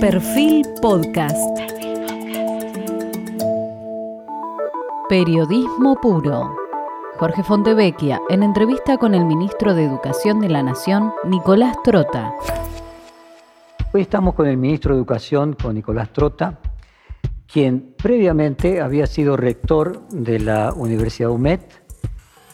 Perfil Podcast. Periodismo puro. Jorge Fontevecchia, en entrevista con el ministro de Educación de la Nación, Nicolás Trota. Hoy estamos con el ministro de Educación, con Nicolás Trota, quien previamente había sido rector de la Universidad UMED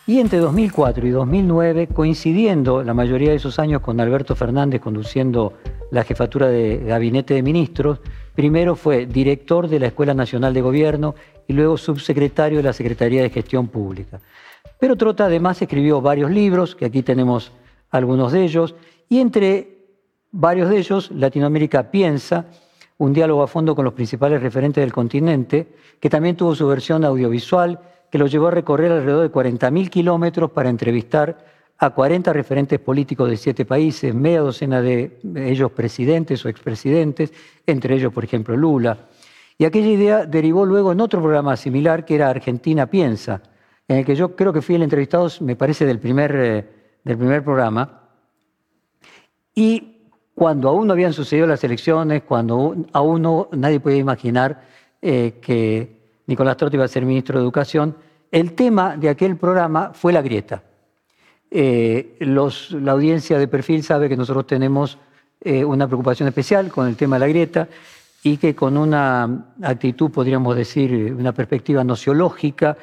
y entre 2004 y 2009, coincidiendo la mayoría de esos años con Alberto Fernández conduciendo la jefatura de gabinete de ministros, primero fue director de la Escuela Nacional de Gobierno y luego subsecretario de la Secretaría de Gestión Pública. Pero Trota además escribió varios libros, que aquí tenemos algunos de ellos, y entre varios de ellos, Latinoamérica Piensa, un diálogo a fondo con los principales referentes del continente, que también tuvo su versión audiovisual, que lo llevó a recorrer alrededor de 40.000 kilómetros para entrevistar a 40 referentes políticos de siete países, media docena de ellos presidentes o expresidentes, entre ellos, por ejemplo, Lula. Y aquella idea derivó luego en otro programa similar que era Argentina Piensa, en el que yo creo que fui el entrevistado, me parece, del primer, eh, del primer programa. Y cuando aún no habían sucedido las elecciones, cuando aún no, nadie podía imaginar eh, que Nicolás Trotti iba a ser ministro de Educación, el tema de aquel programa fue la grieta. Eh, la audiencia de perfil sabe que nosotros tenemos eh, una preocupación especial con el tema de la grieta y que con una actitud, podríamos decir, una perspectiva nociológica,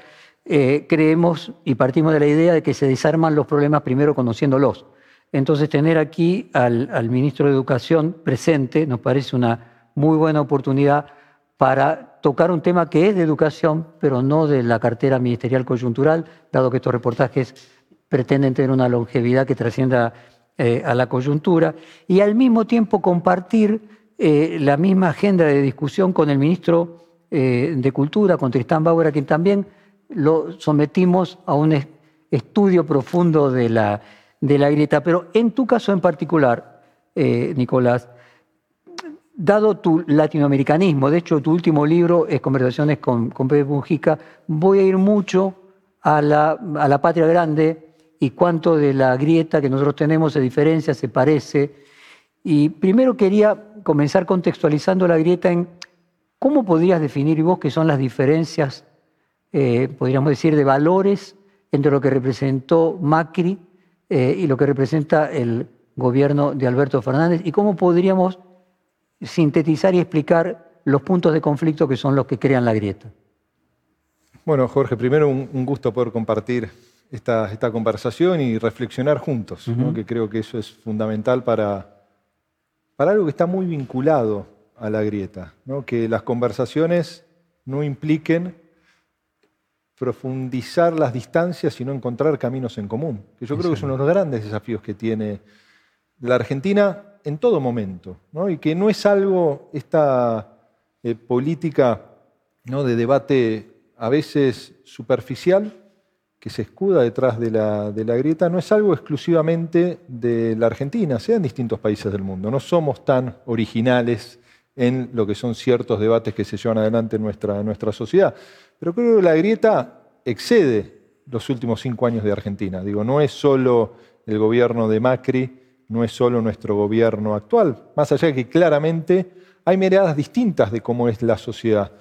eh, creemos y partimos de la idea de que se desarman los problemas primero conociéndolos. Entonces, tener aquí al, al ministro de Educación presente nos parece una muy buena oportunidad para tocar un tema que es de educación, pero no de la cartera ministerial coyuntural, dado que estos reportajes pretenden tener una longevidad que trascienda eh, a la coyuntura, y al mismo tiempo compartir eh, la misma agenda de discusión con el ministro eh, de Cultura, con Tristán Bauer, a quien también lo sometimos a un estudio profundo de la, de la grieta. Pero en tu caso en particular, Nicolás, dado tu latinoamericanismo, de hecho tu último libro es Conversaciones con, con Pepe Mujica, voy a ir mucho a la, a la patria grande, y cuánto de la grieta que nosotros tenemos se diferencia, se parece. Y primero quería comenzar contextualizando la grieta en cómo podrías definir vos qué son las diferencias, eh, podríamos decir, de valores entre lo que representó Macri eh, y lo que representa el gobierno de Alberto Fernández y cómo podríamos sintetizar y explicar los puntos de conflicto que son los que crean la grieta. Bueno, Jorge, primero un gusto poder compartir esta, esta conversación y reflexionar juntos, que creo que eso es fundamental para, para algo que está muy vinculado a la grieta, que las conversaciones no impliquen profundizar las distancias, sino encontrar caminos en común, que yo creo que es uno de los grandes desafíos que tiene la Argentina en todo momento, y que no es algo, esta eh, política ¿no? de debate a veces superficial, que se escuda detrás de la, grieta no es algo exclusivamente de la Argentina, sea en distintos países del mundo. No somos tan originales en lo que son ciertos debates que se llevan adelante en nuestra, nuestra sociedad. Pero creo que la grieta excede los últimos cinco años de Argentina. Digo, no es solo el gobierno de Macri, no es solo nuestro gobierno actual, más allá de que claramente hay miradas distintas de cómo es la sociedad.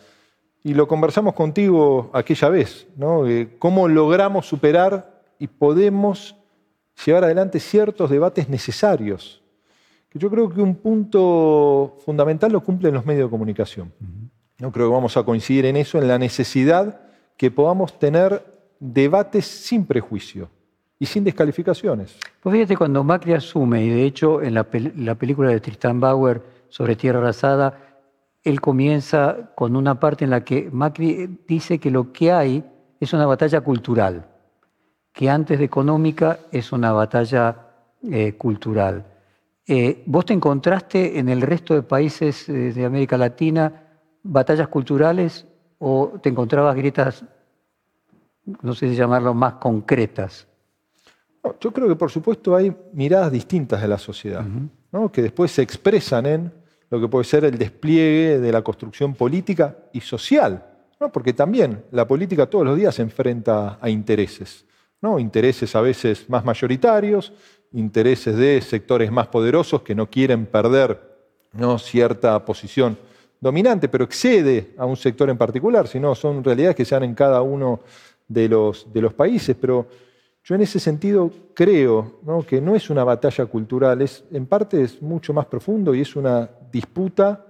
Y lo conversamos contigo aquella vez, ¿no? cómo logramos superar y podemos llevar adelante ciertos debates necesarios. Que yo creo que un punto fundamental lo cumplen los medios de comunicación. No creo que vamos a coincidir en eso, en la necesidad que podamos tener debates sin prejuicio y sin descalificaciones. Pues fíjate, cuando Macri asume, y de hecho en la, la película de Tristan Bauer sobre Tierra Arrasada, él comienza con una parte en la que Macri dice que lo que hay es una batalla cultural, que antes de económica es una batalla eh, cultural. Eh, ¿Vos te encontraste en el resto de países eh, de América Latina batallas culturales o te encontrabas grietas, no sé si llamarlo, más concretas? yo creo que por supuesto hay miradas distintas de la sociedad, que después se expresan en lo que puede ser el despliegue de la construcción política y social, ¿no? porque también la política todos los días se enfrenta a intereses, ¿no? intereses a veces más mayoritarios, intereses de sectores más poderosos que no quieren perder ¿no? cierta posición dominante, pero excede a un sector en particular, sino son realidades que se dan en cada uno de los, de los países. Pero yo en ese sentido creo que no es una batalla cultural, es, en parte es mucho más profundo y es una disputa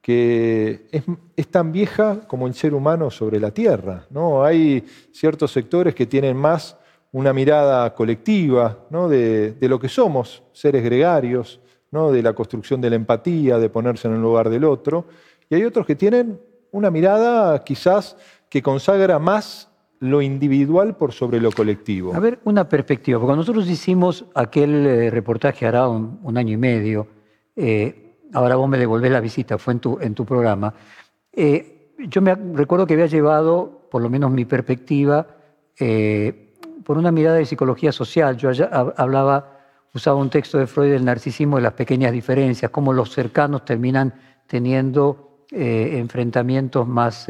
que es, tan vieja como el ser humano sobre la Tierra. ¿no? Hay ciertos sectores que tienen más una mirada colectiva de, de, lo que somos, seres gregarios, ¿no? de la construcción de la empatía, de ponerse en el lugar del otro, y hay otros que tienen una mirada quizás que consagra más lo individual por sobre lo colectivo. A ver, una perspectiva, porque nosotros hicimos aquel eh, reportaje hará un, año y medio, eh, ahora vos me devolvés la visita, fue en tu, en tu programa. Eh, yo me recuerdo que había llevado, por lo menos mi perspectiva, por una mirada de psicología social. Yo hablaba, usaba un texto de Freud del narcisismo de las pequeñas diferencias, cómo los cercanos terminan teniendo enfrentamientos más,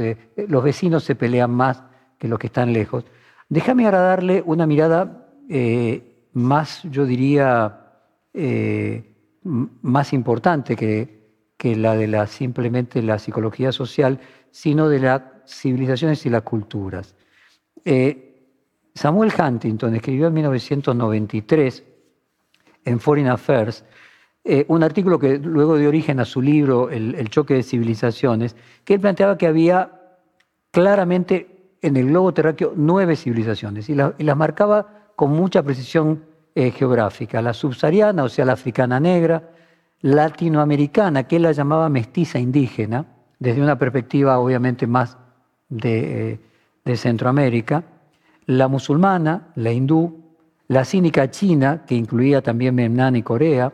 los vecinos se pelean más que los que están lejos. Déjame ahora darle una mirada eh, más, yo diría, eh, más importante que, que, la de la, simplemente la psicología social, sino de las civilizaciones y las culturas. Eh, Samuel Huntington escribió en 1993 en Foreign Affairs un artículo que luego dio origen a su libro el, choque de civilizaciones, que él planteaba que había claramente en el globo terráqueo nueve civilizaciones y, las marcaba con mucha precisión eh. La subsahariana, o sea, la africana negra, latinoamericana, que él la llamaba mestiza indígena, desde una perspectiva obviamente más de, eh, Centroamérica, la musulmana, la hindú, la cínica china, que incluía también Vietnam y Corea,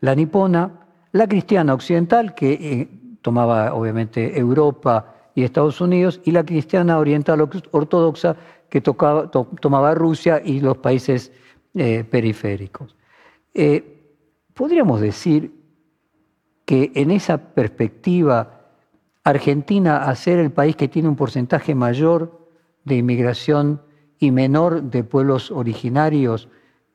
la nipona, la cristiana occidental, que eh, tomaba obviamente Europa, y Estados Unidos, y la cristiana oriental ortodoxa que tomaba Rusia y los países eh, periféricos. Eh, podríamos decir que en esa perspectiva, Argentina, a ser el país que tiene un porcentaje mayor de inmigración y menor de pueblos originarios,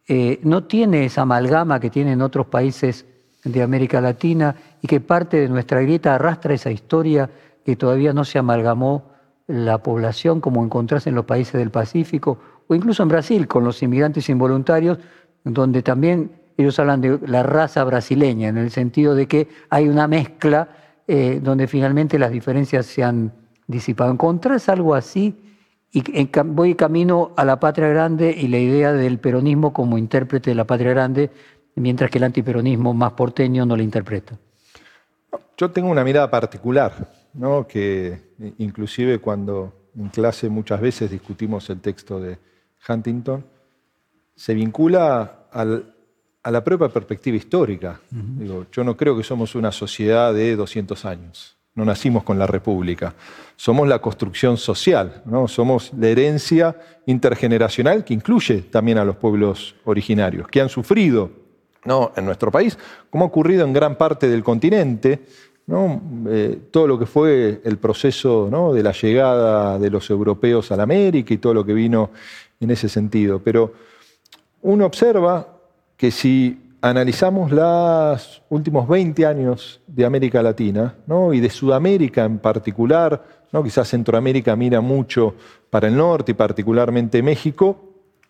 eh, no tiene esa amalgama que tienen otros países de América Latina y que parte de nuestra grieta arrastra esa historia que todavía no se amalgamó la población como encontrás en los países del Pacífico o incluso en Brasil con los inmigrantes involuntarios, donde también ellos hablan de la raza brasileña, en el sentido de que hay una mezcla eh, donde finalmente las diferencias se han disipado. ¿Encontrás algo así? Y voy camino a la patria grande y la idea del peronismo como intérprete de la patria grande, mientras que el antiperonismo más porteño no la interpreta. Yo tengo una mirada particular que inclusive cuando en clase muchas veces discutimos el texto de Huntington, se vincula a la propia perspectiva histórica. yo no creo que somos una sociedad de 200 años, no nacimos con la República, somos la construcción social, ¿no? somos la herencia intergeneracional que incluye también a los pueblos originarios, que han sufrido ¿no? en nuestro país, como ha ocurrido en gran parte del continente, eh, todo lo que fue el proceso de la llegada de los europeos a la América y todo lo que vino en ese sentido. Pero uno observa que si analizamos los últimos 20 años de América Latina y de Sudamérica en particular, quizás Centroamérica mira mucho para el norte y particularmente México,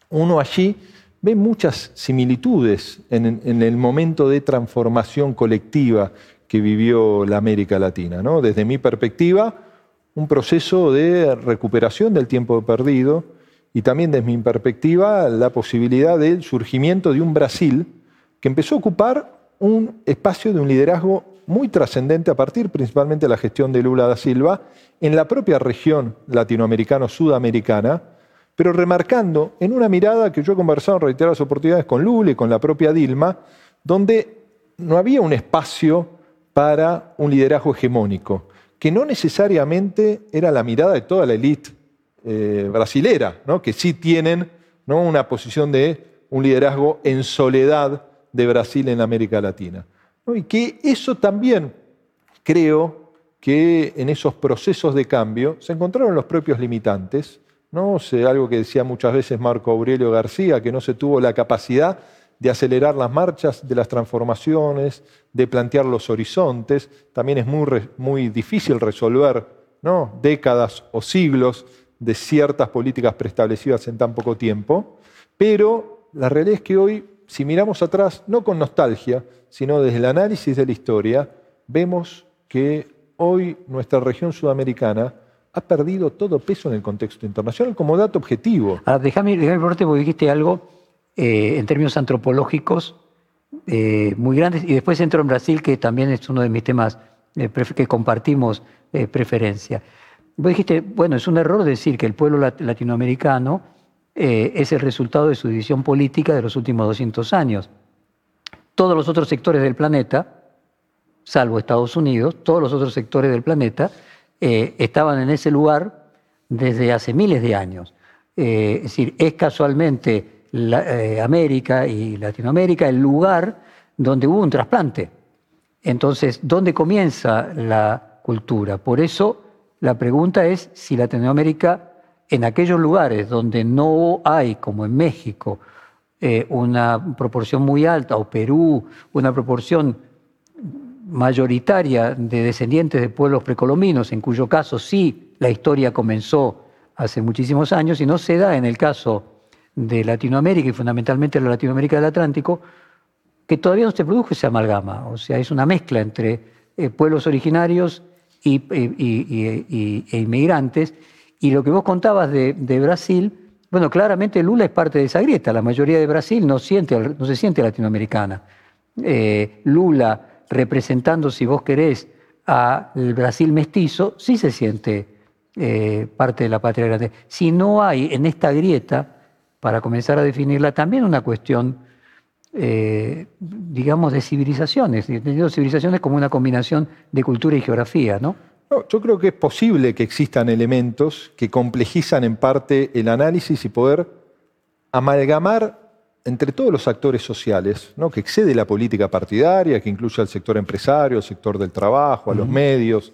uno allí ve muchas similitudes en el momento de transformación colectiva que vivió la América Latina. Desde mi perspectiva, un proceso de recuperación del tiempo perdido y también desde mi perspectiva la posibilidad del surgimiento de un Brasil que empezó a ocupar un espacio de un liderazgo muy trascendente a partir principalmente de la gestión de Lula da Silva en la propia región latinoamericano-sudamericana, pero remarcando en una mirada que yo he conversado en reiteradas oportunidades con Lula y con la propia Dilma, donde no había un espacio para un liderazgo hegemónico, que no necesariamente era la mirada de toda la élite eh, brasilera, que sí tienen ¿no? una posición de un liderazgo en soledad de Brasil en América Latina. Y que eso también creo que en esos procesos de cambio se encontraron los propios limitantes, ¿no? algo que decía muchas veces Marco Aurelio García, que no se tuvo la capacidad de acelerar las marchas de las transformaciones, de plantear los horizontes. También es muy, muy difícil resolver ¿no? décadas o siglos de ciertas políticas preestablecidas en tan poco tiempo, pero la realidad es que hoy, si miramos atrás, no con nostalgia, sino desde el análisis de la historia, vemos que hoy nuestra región sudamericana ha perdido todo peso en el contexto internacional como dato objetivo. Ahora, déjame, déjame porque dijiste algo eh, en términos antropológicos eh, muy grandes, y después entro en Brasil, que también es uno de mis temas eh, que compartimos preferencia. Vos dijiste, bueno, es un error decir que el pueblo latinoamericano es el resultado de su división política de los últimos 200 años. Todos los otros sectores del planeta, salvo Estados Unidos, todos los otros sectores del planeta estaban en ese lugar desde hace miles de años. es decir, es casualmente eh, América y Latinoamérica el lugar donde hubo un trasplante. Entonces, ¿dónde comienza la cultura? Por eso la pregunta es si Latinoamérica, en aquellos lugares donde no hay, como en México, eh, una proporción muy alta, o Perú, una proporción mayoritaria de descendientes de pueblos precolombinos, en cuyo caso sí la historia comenzó hace muchísimos años, y no se da en el caso de Latinoamérica y fundamentalmente la Latinoamérica del Atlántico, que todavía no se produjo esa amalgama. O sea, es una mezcla entre eh, pueblos originarios y, e inmigrantes. Y lo que vos contabas de, Brasil, bueno, claramente Lula es parte de esa grieta. La mayoría de Brasil no, siente, no se siente latinoamericana. Eh, Lula, representando, si vos querés, al Brasil mestizo, sí se siente eh, parte de la patria grande. Si no hay en esta grieta para comenzar a definirla, también una cuestión, eh, digamos, de civilizaciones, entendiendo civilizaciones como una combinación de cultura y geografía, ¿no? Yo creo que es posible que existan elementos que complejizan en parte el análisis y poder amalgamar entre todos los actores sociales, ¿no? que excede la política partidaria, que incluye al sector empresario, al sector del trabajo, a los medios,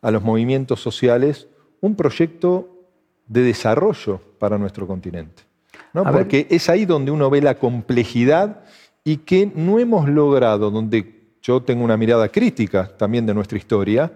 a los movimientos sociales, un proyecto de desarrollo para nuestro continente porque es ahí donde uno ve la complejidad y que no hemos logrado, donde yo tengo una mirada crítica también de nuestra historia,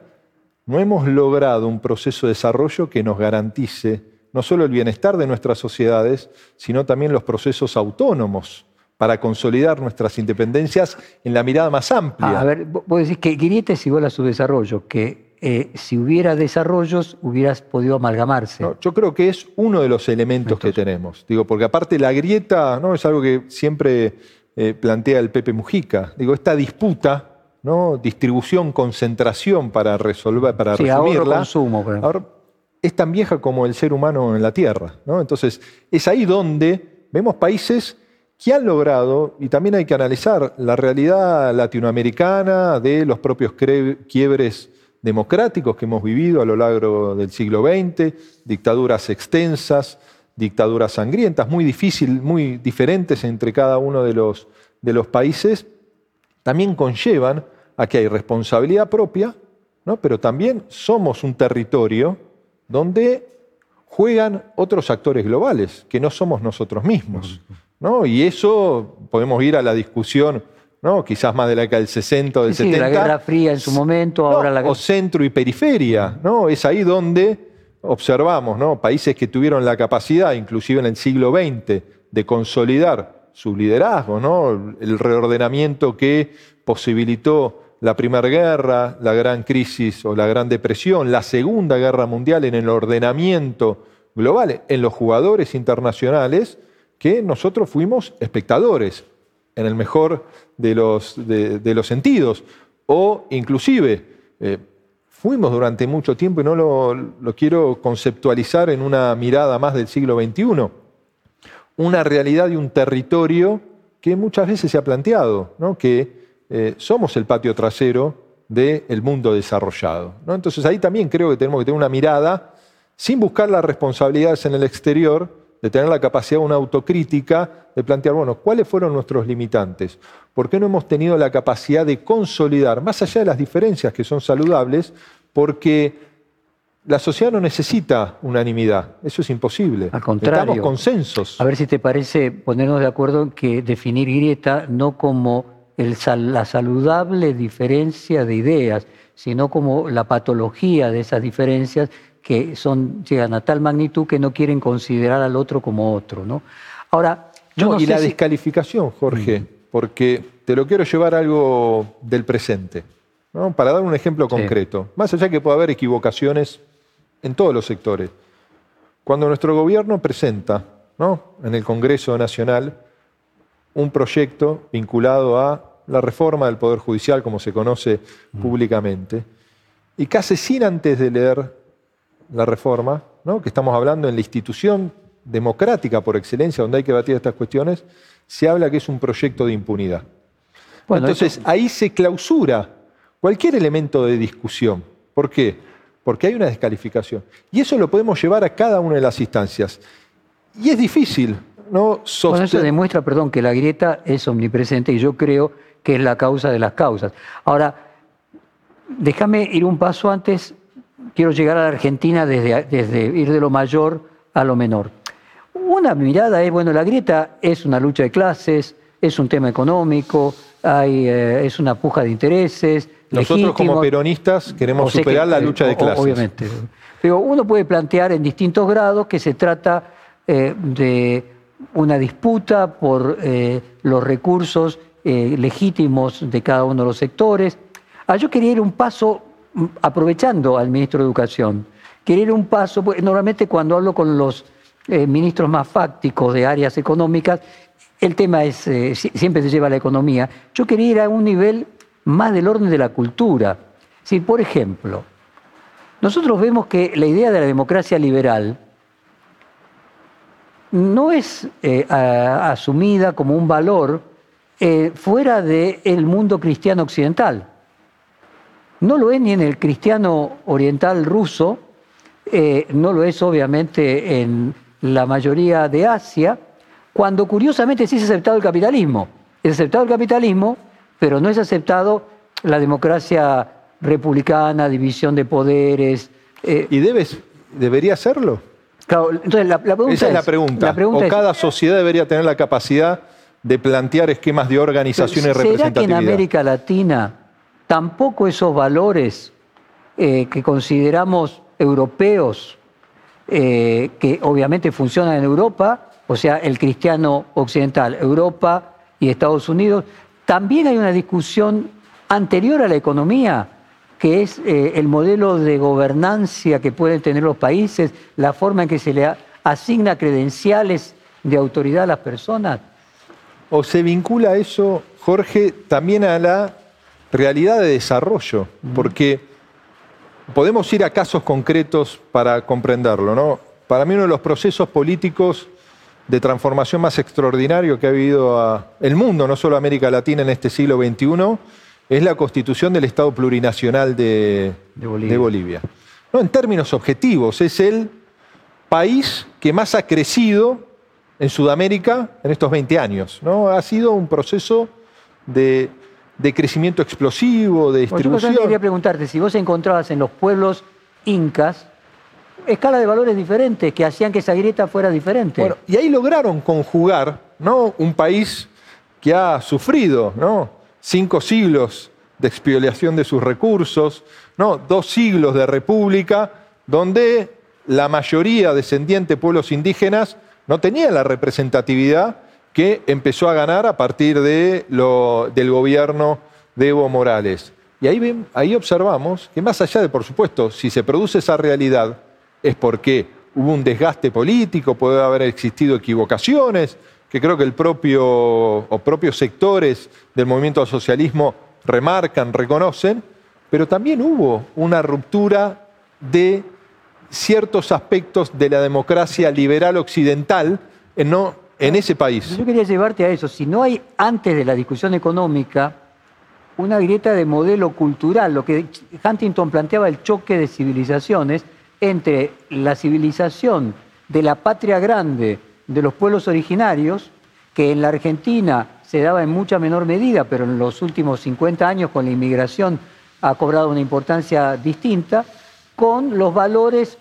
no hemos logrado un proceso de desarrollo que nos garantice no solo el bienestar de nuestras sociedades, sino también los procesos autónomos para consolidar nuestras independencias en la mirada más amplia. a ver, vos decís que Guiriete es igual a su desarrollo, que eh, si hubiera desarrollos, hubieras podido amalgamarse. yo creo que es uno de los elementos que tenemos. Digo, porque aparte la grieta ¿no? es algo que siempre eh, plantea el Pepe Mujica. Digo, esta disputa, ¿no? distribución, concentración para resolver, para sí, resumirla. consumo, es tan vieja como el ser humano en la Tierra. ¿no? Entonces, es ahí donde vemos países que han logrado, y también hay que analizar la realidad latinoamericana de los propios quiebres democráticos que hemos vivido a lo largo del siglo XX, dictaduras extensas, dictaduras sangrientas, muy difíciles, muy diferentes entre cada uno de los, de los países, también conllevan a que hay responsabilidad propia, ¿no? pero también somos un territorio donde juegan otros actores globales, que no somos nosotros mismos. ¿no? Y eso podemos ir a la discusión ¿no? quizás más de la década del 60 o del 70. la Guerra Fría en su momento, ahora la O centro y periferia, ¿no? Es ahí donde observamos, ¿no? Países que tuvieron la capacidad, inclusive en el siglo XX, de consolidar su liderazgo, ¿no? El reordenamiento que posibilitó la Primera Guerra, la Gran Crisis o la Gran Depresión, la Segunda Guerra Mundial en el ordenamiento global, en los jugadores internacionales, que nosotros fuimos espectadores en el mejor de los, sentidos. O inclusive, eh, fuimos durante mucho tiempo, y no lo, quiero conceptualizar en una mirada más del siglo XXI, una realidad y un territorio que muchas veces se ha planteado, que eh, somos el patio trasero del mundo desarrollado. ¿no? Entonces ahí también creo que tenemos que tener una mirada sin buscar las responsabilidades en el exterior, de tener la capacidad de una autocrítica, de plantear, bueno, ¿cuáles fueron nuestros limitantes? ¿Por qué no hemos tenido la capacidad de consolidar, más allá de las diferencias que son saludables, porque la sociedad no necesita unanimidad, eso es imposible. Al contrario. Necesitamos consensos. A ver si te parece ponernos de acuerdo en que definir grieta no como el la saludable diferencia de ideas, sino como la patología de esas diferencias que son, llegan a tal magnitud que no quieren considerar al otro como otro. ¿no? Ahora, yo No, no y sé la si- descalificación, Jorge, porque te lo quiero llevar a algo del presente, ¿no? para dar un ejemplo concreto. Más allá que pueda haber equivocaciones en todos los sectores. Cuando nuestro gobierno presenta ¿no? en el Congreso Nacional un proyecto vinculado a la reforma del Poder Judicial, como se conoce públicamente, y casi sin antes de leer la reforma, ¿no? que estamos hablando en la institución democrática por excelencia, donde hay que batir estas cuestiones, se habla que es un proyecto de impunidad. Bueno, Entonces, ahí se clausura cualquier elemento de discusión. ¿Por qué? Porque hay una descalificación. Y eso lo podemos llevar a cada una de las instancias. Y es difícil, ¿no? Bueno, eso demuestra, perdón, que la grieta es omnipresente y yo creo que es la causa de las causas. Ahora, déjame ir un paso antes, quiero llegar a la Argentina desde, desde ir de lo mayor a lo menor. Una mirada es, bueno, la grieta es una lucha de clases, es un tema económico, hay, eh, es una puja de intereses. Nosotros como peronistas queremos O sea superar que, la eh, lucha de o- clases. Obviamente. Pero uno puede plantear en distintos grados que se trata eh, de una disputa por eh, los recursos eh, legítimos de cada uno de los sectores. Ah, yo quería ir un paso, aprovechando al ministro de Educación, quería ir un paso, porque normalmente cuando hablo con los eh, ministros más fácticos de áreas económicas, el tema es, eh, si- siempre se lleva a la economía. Yo quería ir a un nivel más del orden de la cultura. Si, por ejemplo, nosotros vemos que la idea de la democracia liberal no es eh, asumida como un valor fuera del mundo cristiano occidental. No lo es ni en el cristiano oriental ruso, eh, no lo es obviamente en la mayoría de Asia, cuando curiosamente sí es aceptado el capitalismo. Es aceptado el capitalismo, pero no es aceptado la democracia republicana, división de poderes. eh, ¿Y debes, debería claro, entonces la, la pregunta Esa es la pregunta. la pregunta o es, cada sociedad debería tener la capacidad de plantear esquemas de organización y ¿Será que en representatividad. América Latina tampoco esos valores eh, que consideramos europeos, eh, que obviamente funcionan en Europa, o sea, el cristiano occidental, Europa y Estados Unidos, también hay una discusión anterior a la economía, que es eh, el modelo de gobernancia que pueden tener los países, la forma en que se le asigna credenciales de autoridad a las personas. ¿O se vincula eso, Jorge, también a la realidad de desarrollo? Porque podemos ir a casos concretos para comprenderlo, ¿no? Para mí uno de los procesos políticos de transformación más extraordinario que ha vivido a- el mundo, no solo América Latina en este siglo XXI, es la constitución del Estado plurinacional de, De Bolivia. de Bolivia. No, en términos objetivos, es el país que más ha crecido en Sudamérica en estos 20 años. ¿no? Ha sido un proceso de, de crecimiento explosivo, de Bueno, yo distribución. justamente quería preguntarte si vos encontrabas en los pueblos incas escala de valores diferentes que hacían que esa grieta fuera diferente. Bueno, y ahí lograron conjugar ¿no? un país que ha sufrido ¿no? cinco siglos de expoliación de sus recursos, ¿no? dos siglos de república, donde la mayoría descendiente de pueblos indígenas no tenía la representatividad que empezó a ganar a partir de lo- del gobierno de Evo Morales. Y ahí, ahí observamos que más allá de, por supuesto, si se produce esa realidad, es porque hubo un desgaste político, puede haber existido equivocaciones, que creo que el propio o propios sectores del movimiento al socialismo remarcan, reconocen, pero también hubo una ruptura de ciertos aspectos de la democracia liberal occidental en, no, en ese país. Yo quería llevarte a eso. Si no hay antes de la discusión económica una grieta de modelo cultural, lo que Huntington planteaba el choque de civilizaciones entre la civilización de la patria grande de los pueblos originarios, que en la Argentina se daba en mucha menor medida, pero en los últimos 50 años con la inmigración ha cobrado una importancia distinta, con los valores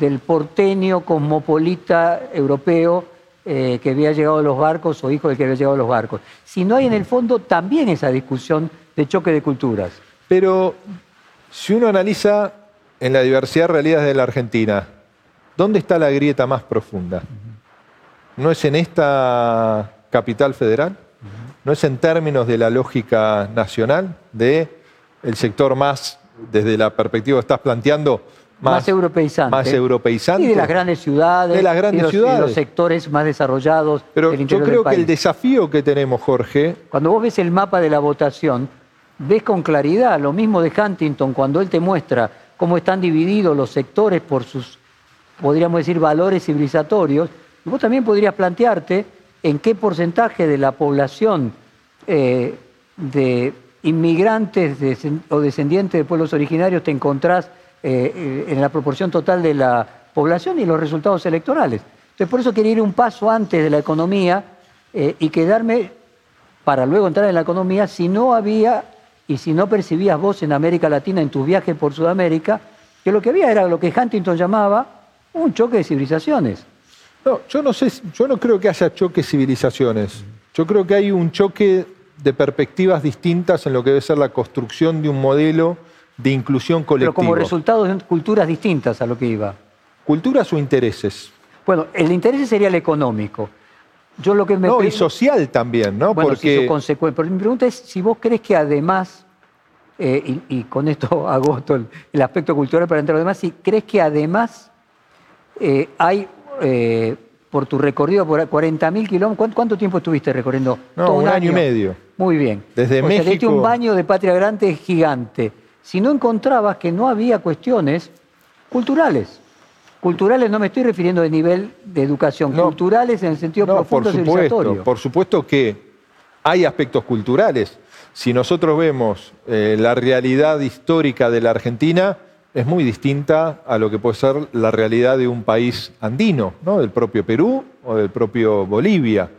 del porteño cosmopolita europeo eh, que había llegado a los barcos o hijo del que había llegado a los barcos. Si no hay en el fondo también esa discusión de choque de culturas. Pero si uno analiza en la diversidad de realidades de la Argentina, ¿dónde está la grieta más profunda? ¿No es en esta capital federal? ¿No es en términos de la lógica nacional, de sector más, desde la perspectiva que estás planteando, más, europeizante. Más europeizante. Y de las grandes ciudades. De las grandes y los, ciudades. los sectores más desarrollados. Pero del yo creo del que el desafío que tenemos, Jorge, Cuando vos ves el mapa de la votación, ves con claridad lo mismo de Huntington cuando él te muestra cómo están divididos los sectores por sus, podríamos decir, valores civilizatorios. Y vos también podrías plantearte en qué porcentaje de la población eh, de inmigrantes o descendientes de pueblos originarios te encontrás eh, eh, en la proporción total de la población y los resultados electorales. Entonces, por eso quería ir un paso antes de la economía eh, y quedarme para luego entrar en la economía si no había y si no percibías vos en América Latina en tus viajes por Sudamérica, que lo que había era lo que Huntington llamaba un choque de civilizaciones. No, yo no sé, yo no creo que haya choques civilizaciones. Yo creo que hay un choque de perspectivas distintas en lo que debe ser la construcción de un modelo de inclusión Pero colectiva. como resultado de culturas distintas a lo que iba. Culturas o intereses. Bueno, el interés sería el económico. Yo lo que me No, pre- y social también, ¿no? Bueno, si Porque su consecu- Pero mi pregunta es si vos crees que además, eh, y, y con esto agoto el, el aspecto cultural para entrar a lo demás, si crees que además eh, hay, eh, por tu recorrido por 40.000 kilómetros, ¿cuánto, tiempo estuviste recorriendo? No, ¿Todo un año y medio. Muy bien. Desde o sea, diste México- un baño de Patria Grande gigante. Si no encontrabas que no había cuestiones culturales. Culturales no me estoy refiriendo de nivel de educación, No. culturales en el sentido No, por profundo supuesto, por supuesto que hay aspectos culturales. Si nosotros vemos eh, la realidad histórica de la Argentina, es muy distinta a lo que puede ser la realidad de un país andino, ¿no? del propio Perú o del propio Bolivia.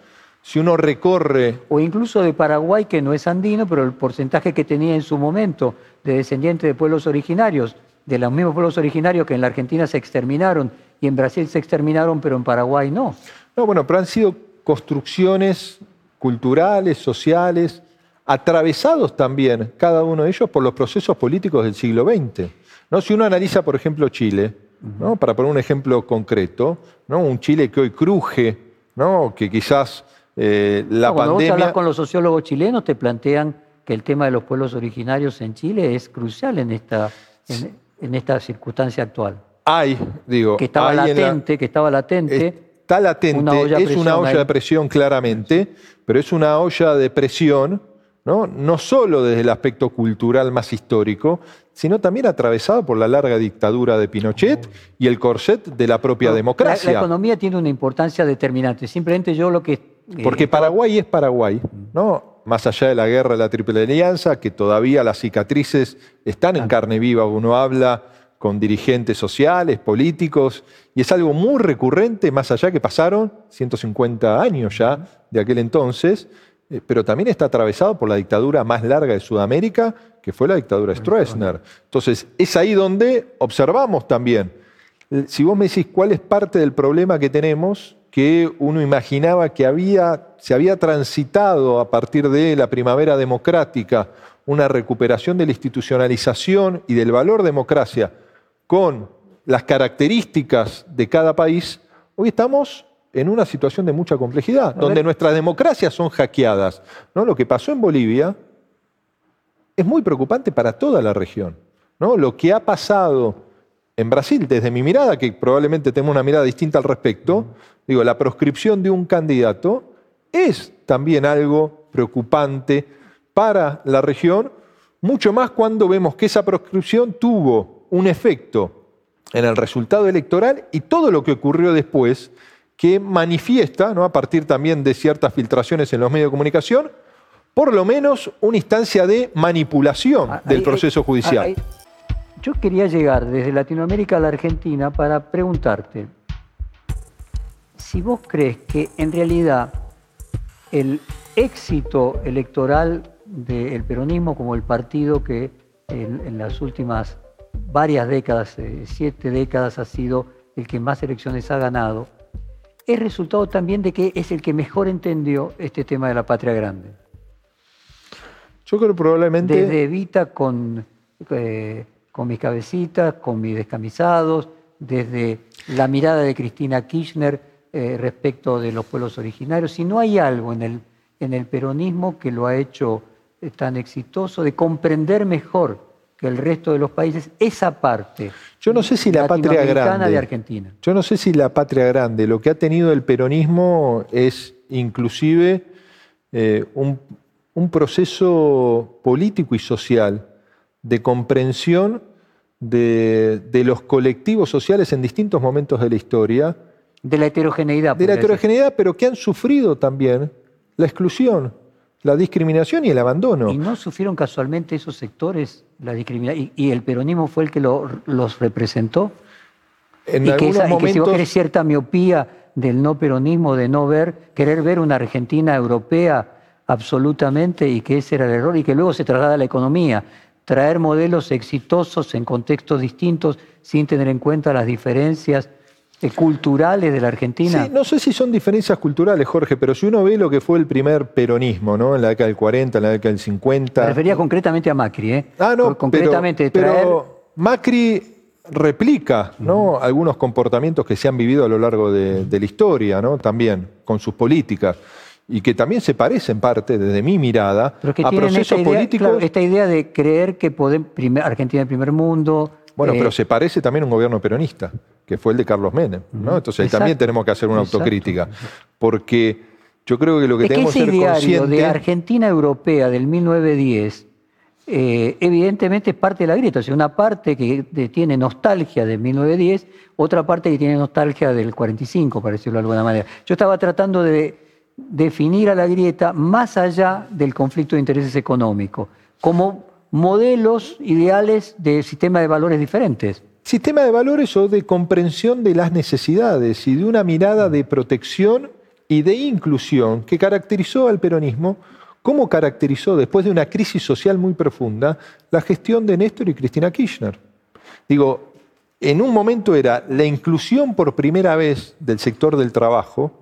Si uno recorre o incluso de Paraguay, que no es andino, pero el porcentaje que tenía en su momento de descendientes de pueblos originarios, de los mismos pueblos originarios que en la Argentina se exterminaron y en Brasil se exterminaron, pero en Paraguay no. No, bueno, pero han sido construcciones culturales, sociales, atravesados también, cada uno de ellos, por los procesos políticos del siglo XX. ¿no? Si uno analiza, por ejemplo, Chile, ¿no? para poner un ejemplo concreto, ¿no? un Chile que hoy cruje, ¿no? que quizás eh, la No, Cuando vos pandemia... hablas con los sociólogos chilenos, te plantean que el tema de los pueblos originarios en Chile es crucial en esta, en, en esta circunstancia actual. Hay, digo, Que estaba la- latente, que estaba latente. Está latente, Una olla es una olla ahí. de presión claramente, pero es una olla de presión, ¿no? no solo desde el aspecto cultural más histórico, sino también atravesado por la larga dictadura de Pinochet y el corset de la propia No, la- democracia. La, economía tiene una importancia determinante. Simplemente yo lo que... eh, Porque Paraguay es Paraguay, ¿no? Más allá de la guerra de la Triple Alianza, que todavía las cicatrices están en carne viva, uno habla con dirigentes sociales, políticos, y es algo muy recurrente, más allá que pasaron 150 años ya de aquel entonces, eh, pero también está atravesado por la dictadura más larga de Sudamérica, que fue la dictadura Stroessner. Entonces, es ahí donde observamos también. Eh, si vos me decís cuál es parte del problema que tenemos, que uno imaginaba que había, se había transitado a partir de la primavera democrática una recuperación de la institucionalización y del valor democracia con las características de cada país, hoy estamos en una situación de mucha complejidad, donde nuestras democracias son hackeadas. ¿no? Lo que pasó en Bolivia es muy preocupante para toda la región. ¿no? Lo que ha pasado en Brasil, desde mi mirada, que probablemente tengo una mirada distinta al respecto, digo, la proscripción de un candidato es también algo preocupante para la región, mucho más cuando vemos que esa proscripción tuvo un efecto en el resultado electoral y todo lo que ocurrió después, que manifiesta, ¿no? a partir también de ciertas filtraciones en los medios de comunicación, por lo menos una instancia de manipulación Ah, del proceso judicial. Yo quería llegar desde Latinoamérica a la Argentina para preguntarte si vos crees que en realidad el éxito electoral del peronismo como el partido que en, en las últimas varias décadas, eh, siete décadas, ha sido el que más elecciones ha ganado, es resultado también de que es el que mejor entendió este tema de la patria grande. Yo creo probablemente... Desde Evita con, eh, con mis cabecitas, con mis descamisados, desde la mirada de Cristina Kirchner eh, respecto de los pueblos originarios. Si no hay algo en el, en el peronismo que lo ha hecho eh, tan exitoso, de comprender mejor que el resto de los países esa parte. Yo no sé si la patria grande de Argentina. Yo no sé si la patria grande, lo que ha tenido el peronismo es inclusive eh, un, un, proceso político y social de comprensión de, de, los colectivos sociales en distintos momentos de la historia. De la heterogeneidad. De la heterogeneidad, pero que han sufrido también la exclusión la discriminación y el abandono. ¿Y no sufrieron casualmente esos sectores la discriminación? ¿Y, el peronismo fue el que los representó? En y, que esa, momentos... y que si vos cierta miopía del no peronismo, de no ver, querer ver una Argentina europea absolutamente y que ese era el error y que luego se traslada a la economía. Traer modelos exitosos en contextos distintos sin tener en cuenta las diferencias eh, culturales de la Argentina. Sí, no sé si son diferencias culturales, Jorge, pero si uno ve lo que fue el primer peronismo, ¿no? En la década del 40, en la década del 50. Me refería concretamente a Macri, ¿eh? Ah, no, concretamente pero, pero Macri replica ¿no? algunos comportamientos que se han vivido a lo largo de, la historia, ¿no? También, con sus políticas. Y que también se parece en parte, desde mi mirada, a procesos políticos. esta idea de creer que podemos, Argentina el primer mundo, bueno, pero eh, se parece también a un gobierno peronista, que fue el de Carlos Menem. ¿no? Entonces ahí también tenemos que hacer una autocrítica. Porque yo creo que lo que es tenemos que ese ser diario de Argentina Europea del 1910, eh, evidentemente es parte de la grieta. O sea, una parte que tiene nostalgia de 1910, otra parte que tiene nostalgia del 45, para decirlo de alguna manera. Yo estaba tratando de definir a la grieta más allá del conflicto de intereses económicos, como modelos ideales de sistema de valores diferentes. Sistema de valores o de comprensión de las necesidades y de una mirada de protección y de inclusión que caracterizó al peronismo, como caracterizó después de una crisis social muy profunda la gestión de Néstor y Cristina Kirchner. Digo, en un momento era la inclusión por primera vez del sector del trabajo,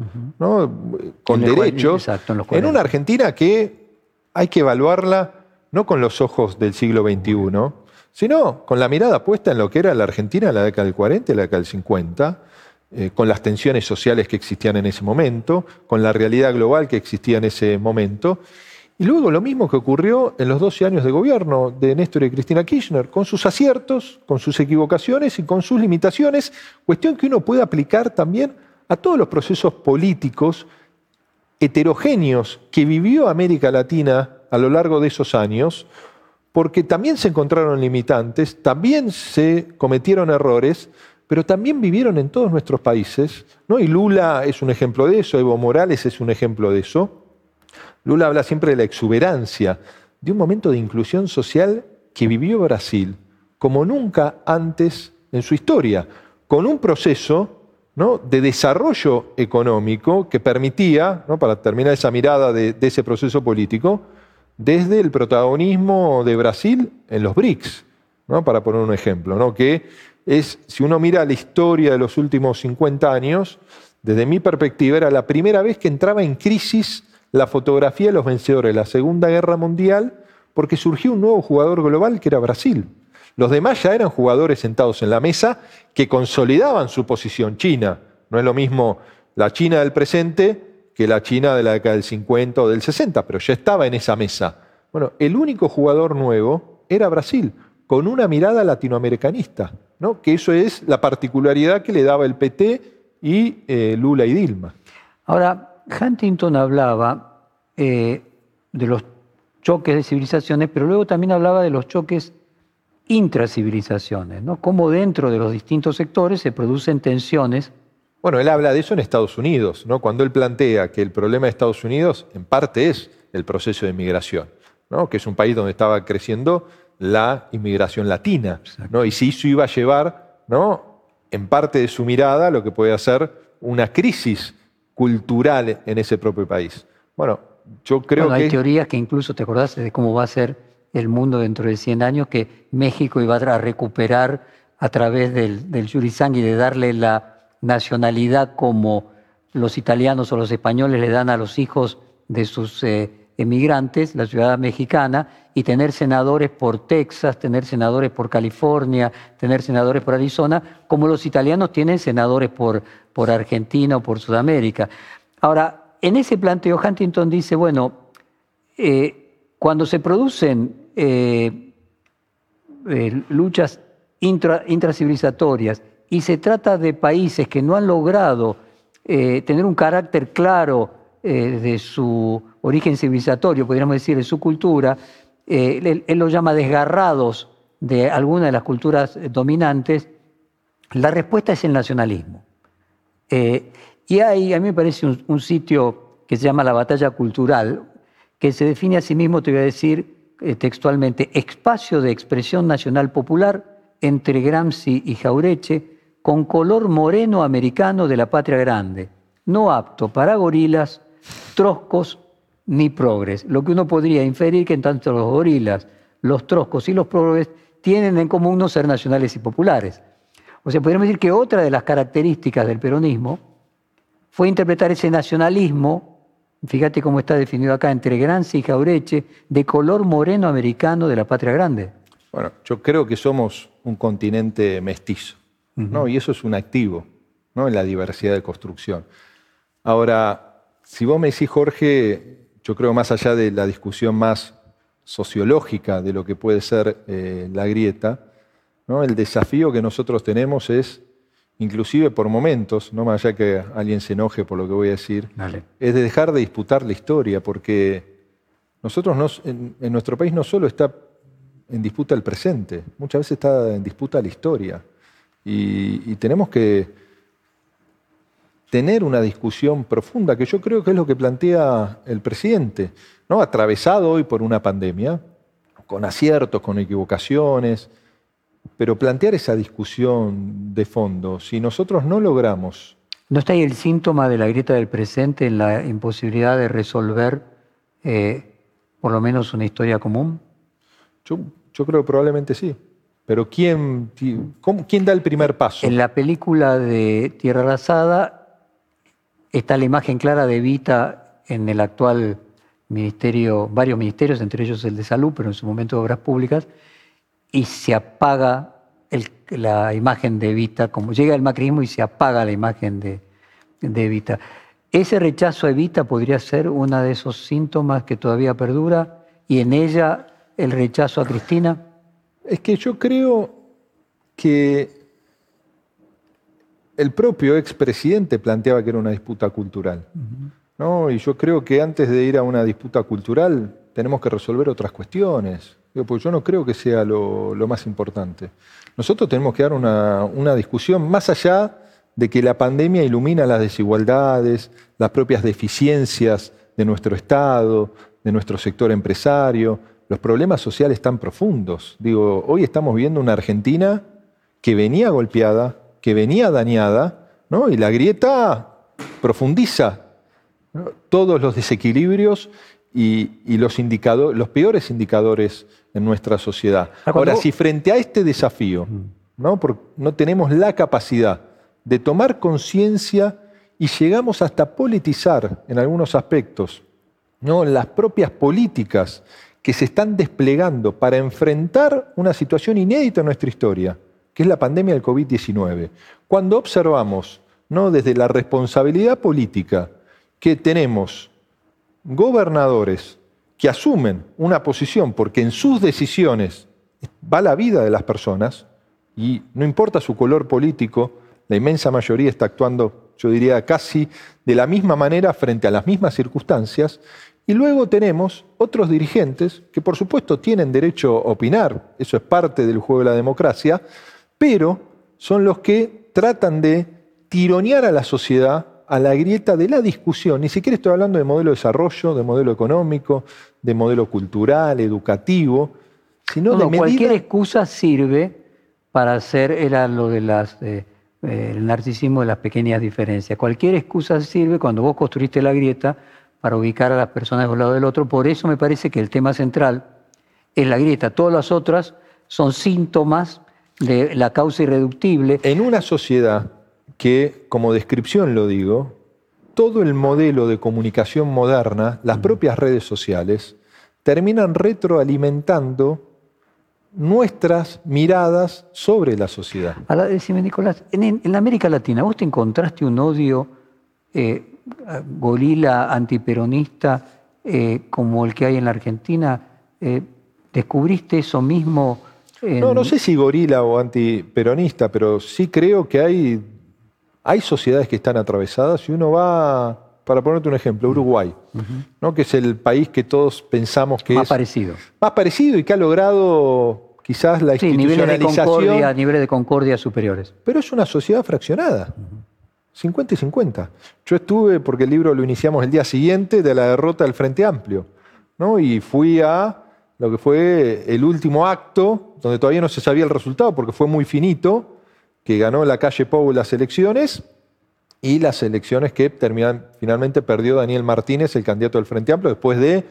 con derechos, en una Argentina que hay que evaluarla no con los ojos del siglo XXI, sino con la mirada puesta en lo que era la Argentina en la década del 40 y la década del 50, eh, con las tensiones sociales que existían en ese momento, con la realidad global que existía en ese momento. Y luego lo mismo que ocurrió en los 12 años de gobierno de Néstor y Cristina Kirchner, con sus aciertos, con sus equivocaciones y con sus limitaciones, cuestión que uno puede aplicar también a todos los procesos políticos heterogéneos que vivió América Latina a lo largo de esos años, porque también se encontraron limitantes, también se cometieron errores, pero también vivieron en todos nuestros países, ¿no? Y Lula es un ejemplo de eso, Evo Morales es un ejemplo de eso. Lula habla siempre de la exuberancia, de un momento de inclusión social que vivió Brasil como nunca antes en su historia, con un proceso de desarrollo económico que permitía, para terminar esa mirada de ese proceso político, desde el protagonismo de Brasil en los BRICS, para poner un ejemplo, que es, si uno mira la historia de los últimos 50 años, desde mi perspectiva era la primera vez que entraba en crisis la fotografía de los vencedores de la Segunda Guerra Mundial, porque surgió un nuevo jugador global que era Brasil. Los demás ya eran jugadores sentados en la mesa que consolidaban su posición. China, no es lo mismo la China del presente que la China de la década del 50 o del 60, pero ya estaba en esa mesa. Bueno, el único jugador nuevo era Brasil, con una mirada latinoamericanista, ¿no? que eso es la particularidad que le daba el PT y eh, Lula y Dilma. Ahora, Huntington hablaba eh, de los choques de civilizaciones, pero luego también hablaba de los choques intracivilizaciones, ¿no? cómo dentro de los distintos sectores se producen tensiones bueno, él habla de eso en Estados Unidos, ¿no? cuando él plantea que el problema de Estados Unidos en parte es el proceso de inmigración, ¿no? que es un país donde estaba creciendo la inmigración latina, ¿no? y si eso iba a llevar ¿no? en parte de su mirada lo que puede hacer una crisis cultural en ese propio país. Bueno, yo creo bueno, que... Hay teorías que incluso te acordás de cómo va a ser el mundo dentro de 100 años, que México iba a recuperar a través del, del y de darle la nacionalidad como los italianos o los españoles le dan a los hijos de sus eh, emigrantes, la ciudad mexicana, y tener senadores por Texas, tener senadores por California, tener senadores por Arizona, como los italianos tienen senadores por, por Argentina o por Sudamérica. Ahora, en ese planteo Huntington dice, bueno, eh, cuando se producen eh, luchas intracivilizatorias y se trata de países que no han logrado eh, tener un carácter claro eh, de su origen civilizatorio, podríamos decir, de su cultura, eh, él, lo llama desgarrados de alguna de las culturas dominantes, la respuesta es el nacionalismo. y hay, a mí me parece un, un, sitio que se llama la batalla cultural, que se define a sí mismo, te voy a decir textualmente, espacio de expresión nacional popular entre Gramsci y Jaureche, con color moreno americano de la patria grande, no apto para gorilas, troscos ni progres. Lo que uno podría inferir que en tanto los gorilas, los troscos y los progres tienen en común no ser nacionales y populares. O sea, podríamos decir que otra de las características del peronismo fue interpretar ese nacionalismo, fíjate cómo está definido acá, entre Gramsci y Jaureche, de color moreno americano de la patria grande. Bueno, yo creo que somos un continente mestizo. ¿no? Y eso es un activo ¿no? en la diversidad de construcción. Ahora, si vos me decís, Jorge, yo creo más allá de la discusión más sociológica de lo que puede ser eh, la grieta, ¿no? el desafío que nosotros tenemos es, inclusive por momentos, no más allá que alguien se enoje por lo que voy a decir, es de dejar de disputar la historia, porque nosotros en, nuestro país no solo está en disputa el presente, muchas veces está en disputa la historia. Y, tenemos que tener una discusión profunda, que yo creo que es lo que plantea el presidente, ¿no? atravesado hoy por una pandemia, con aciertos, con equivocaciones, pero plantear esa discusión de fondo, si nosotros no logramos... ¿No está ahí el síntoma de la grieta del presente en la imposibilidad de resolver eh, por lo menos una historia común? Yo, yo creo que probablemente sí. Pero ¿quién, ¿quién da el primer paso? En la película de Tierra Arrasada está la imagen clara de Evita en el actual ministerio, varios ministerios, entre ellos el de salud, pero en su momento de obras públicas, y se apaga la imagen de Evita, como llega el macrismo y se apaga la imagen de, de Evita. Ese rechazo a Evita podría ser uno de esos síntomas que todavía perdura y en ella el rechazo a Cristina. Es que yo creo que el propio expresidente planteaba que era una disputa cultural. ¿no? Y yo creo que antes de ir a una disputa cultural tenemos que resolver otras cuestiones. Porque yo no creo que sea lo, más importante. Nosotros tenemos que dar una, una, discusión más allá de que la pandemia ilumina las desigualdades, las propias deficiencias de nuestro Estado, de nuestro sector empresario, los problemas sociales tan profundos. Digo, hoy estamos viendo una Argentina que venía golpeada, que venía dañada, ¿no? y la grieta profundiza todos los desequilibrios y, los, los peores indicadores en nuestra sociedad. Ahora, si frente a este desafío ¿no? no tenemos la capacidad de tomar conciencia y llegamos hasta politizar en algunos aspectos ¿no? las propias políticas que se están desplegando para enfrentar una situación inédita en nuestra historia, que es la pandemia del COVID-19. Cuando observamos, ¿no? desde la responsabilidad política, que tenemos gobernadores que asumen una posición porque en sus decisiones va la vida de las personas, y no importa su color político, la inmensa mayoría está actuando, yo diría, casi de la misma manera frente a las mismas circunstancias, y luego tenemos otros dirigentes que por supuesto tienen derecho a opinar, eso es parte del juego de la democracia, pero son los que tratan de tironear a la sociedad a la grieta de la discusión. Ni siquiera estoy hablando de modelo de desarrollo, de modelo económico, de modelo cultural, educativo, sino de Cualquier excusa sirve para hacer, era lo de las... Eh, eh, el narcisismo de las pequeñas diferencias. Cualquier excusa sirve cuando vos construiste la grieta para ubicar a las personas de un lado del otro. Por eso me parece que el tema central es la grieta. Todas las otras son síntomas de la causa irreductible. En una sociedad que, como descripción lo digo, todo el modelo de comunicación moderna, las propias redes sociales, terminan retroalimentando nuestras miradas sobre la sociedad. Ahora, decime, Nicolás, en, en América Latina, ¿vos te encontraste un odio eh, gorila antiperonista eh, como el que hay en la Argentina? Eh, ¿Descubriste eso mismo? En- No, no sé si gorila o antiperonista, pero sí creo que hay, hay sociedades que están atravesadas y uno va, para ponerte un ejemplo, Uruguay, ¿no? que es el país que todos pensamos que Más es parecido. más parecido y que ha logrado quizás la Sí, niveles de institucionalización, concordia, niveles de concordia superiores. pero es una sociedad fraccionada. 50 y 50. Yo estuve, porque el libro lo iniciamos el día siguiente de la derrota del Frente Amplio, ¿no? y fui a lo que fue el último acto, donde todavía no se sabía el resultado, porque fue muy finito, que ganó la calle Pou las elecciones, y las elecciones que terminan, finalmente perdió Daniel Martínez, el candidato del Frente Amplio, después de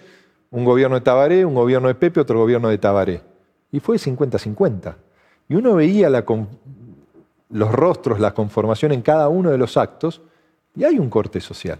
un gobierno de Tabaré, un gobierno de Pepe, otro gobierno de Tabaré. Y fue 50-50. Y uno veía la los rostros, la conformación en cada uno de los actos, y hay un corte social,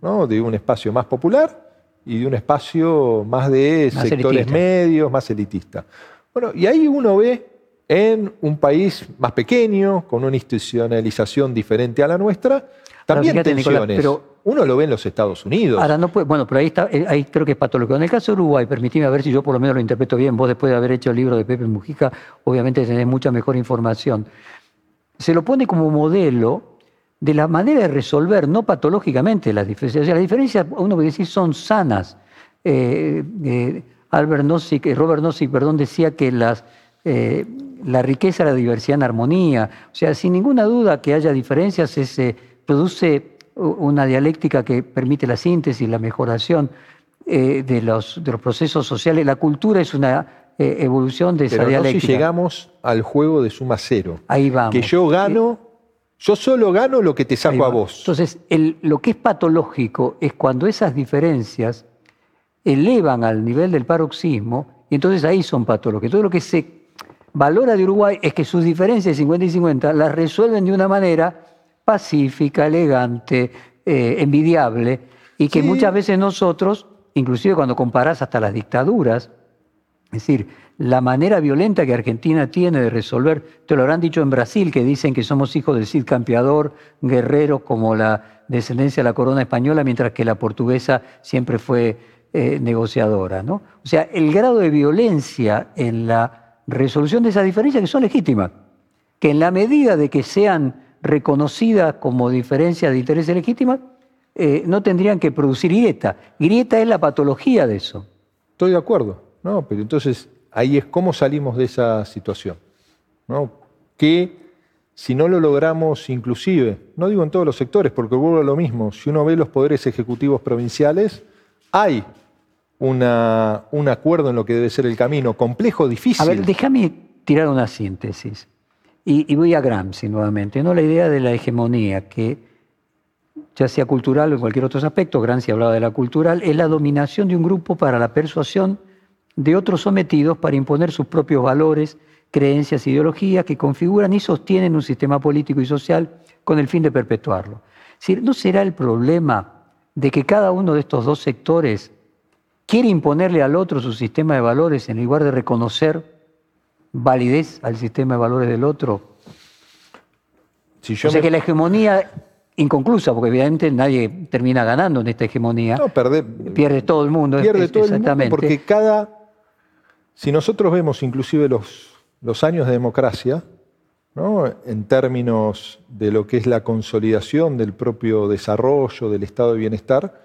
¿no? de un espacio más popular y de un espacio más de Más sectores elitista. medios, más elitista. Bueno, y ahí uno ve en un país más pequeño, con una institucionalización diferente a la nuestra, también fíjate, Nicolás, tensiones. pero- uno lo ve en los Estados Unidos. Ahora no puede, bueno, pero ahí está, eh, ahí creo que es patológico. En el caso de Uruguay, permitime a ver si yo por lo menos lo interpreto bien. Vos después de haber hecho el libro de Pepe Mujica, obviamente tenés mucha mejor información. Se lo pone como modelo de la manera de resolver, no patológicamente, las diferencias. O sea, las diferencias, uno puede decir, son sanas. Eh, eh, Albert Nozick, eh, Robert Nozick, perdón, decía que las, eh, la riqueza, la diversidad en armonía. O sea, sin ninguna duda que haya diferencias, se- produce una dialéctica que permite la síntesis, la mejoración de, los, de los procesos sociales. La cultura es una evolución de esa pero no si llegamos al juego de suma cero. Ahí vamos. Que yo gano, yo solo gano lo que te saco a vos. Entonces, el- lo que es patológico es cuando esas diferencias elevan al nivel del paroxismo y entonces ahí son patológicos. Todo lo que se valora de Uruguay es que sus diferencias de 50 y 50 las resuelven de una manera pacífica, elegante, eh, envidiable y que Sí. muchas veces nosotros, inclusive cuando comparás hasta las dictaduras, es decir, la manera violenta que Argentina tiene de resolver, te lo habrán dicho en Brasil, que dicen que somos hijos del Cid campeador, guerreros como la descendencia de la corona española, mientras que la portuguesa siempre fue eh, negociadora. ¿no? O sea, el grado de violencia en la resolución de esas diferencias que son legítimas, que en la medida de que sean reconocidas como diferencias de intereses legítimas, eh, no tendrían que producir grieta. Grieta es la patología de eso. Estoy de acuerdo, ¿no? Pero entonces ahí es cómo salimos de esa situación, ¿no? Que si no lo logramos inclusive, no digo en todos los sectores, porque vuelvo a lo mismo, si uno ve los poderes ejecutivos provinciales, hay un acuerdo en lo que debe ser el camino, complejo, difícil. A ver, déjame tirar una síntesis. Y, y voy a Gramsci nuevamente, ¿no? La idea de la hegemonía, que ya sea cultural o en cualquier otro aspecto, Gramsci hablaba de la cultural, es la dominación de un grupo para la persuasión de otros sometidos para imponer sus propios valores, creencias, ideologías que configuran y sostienen un sistema político y social con el fin de perpetuarlo. ¿no será el problema de que cada uno de estos dos sectores quiere imponerle al otro su sistema de valores en lugar de reconocer validez al sistema de valores del otro? Si yo o sea me- que la hegemonía inconclusa, porque evidentemente nadie termina ganando en esta hegemonía, No, perder, pierde todo el mundo. pierde es- todo el mundo exactamente. porque cada... Si nosotros vemos inclusive los, años de democracia, ¿no? en términos de lo que es la consolidación del propio desarrollo, del estado de bienestar,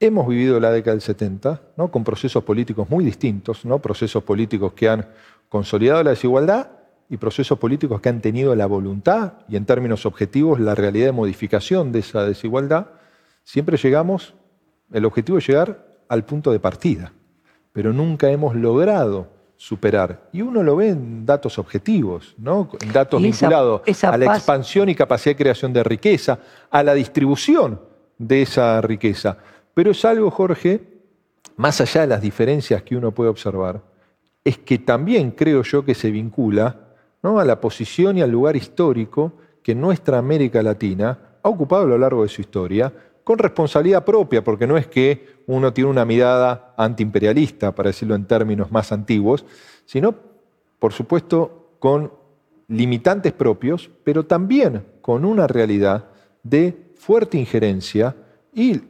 hemos vivido la década del 70 ¿no? con procesos políticos muy distintos, ¿no? procesos políticos que han consolidado la desigualdad y procesos políticos que han tenido la voluntad y en términos objetivos la realidad de modificación de esa desigualdad, siempre llegamos, el objetivo es llegar al punto de partida, pero nunca hemos logrado superar. Y uno lo ve en datos objetivos, ¿no? en datos esa- vinculados esa a la paz- expansión y capacidad de creación de riqueza, a la distribución de esa riqueza. Pero es algo, Jorge, más allá de las diferencias que uno puede observar, es que también creo yo que se vincula ¿no? a la posición y al lugar histórico que nuestra América Latina ha ocupado a lo largo de su historia, con responsabilidad propia, porque no es que uno tiene una mirada antiimperialista, para decirlo en términos más antiguos, sino, por supuesto, con limitantes propios, pero también con una realidad de fuerte injerencia y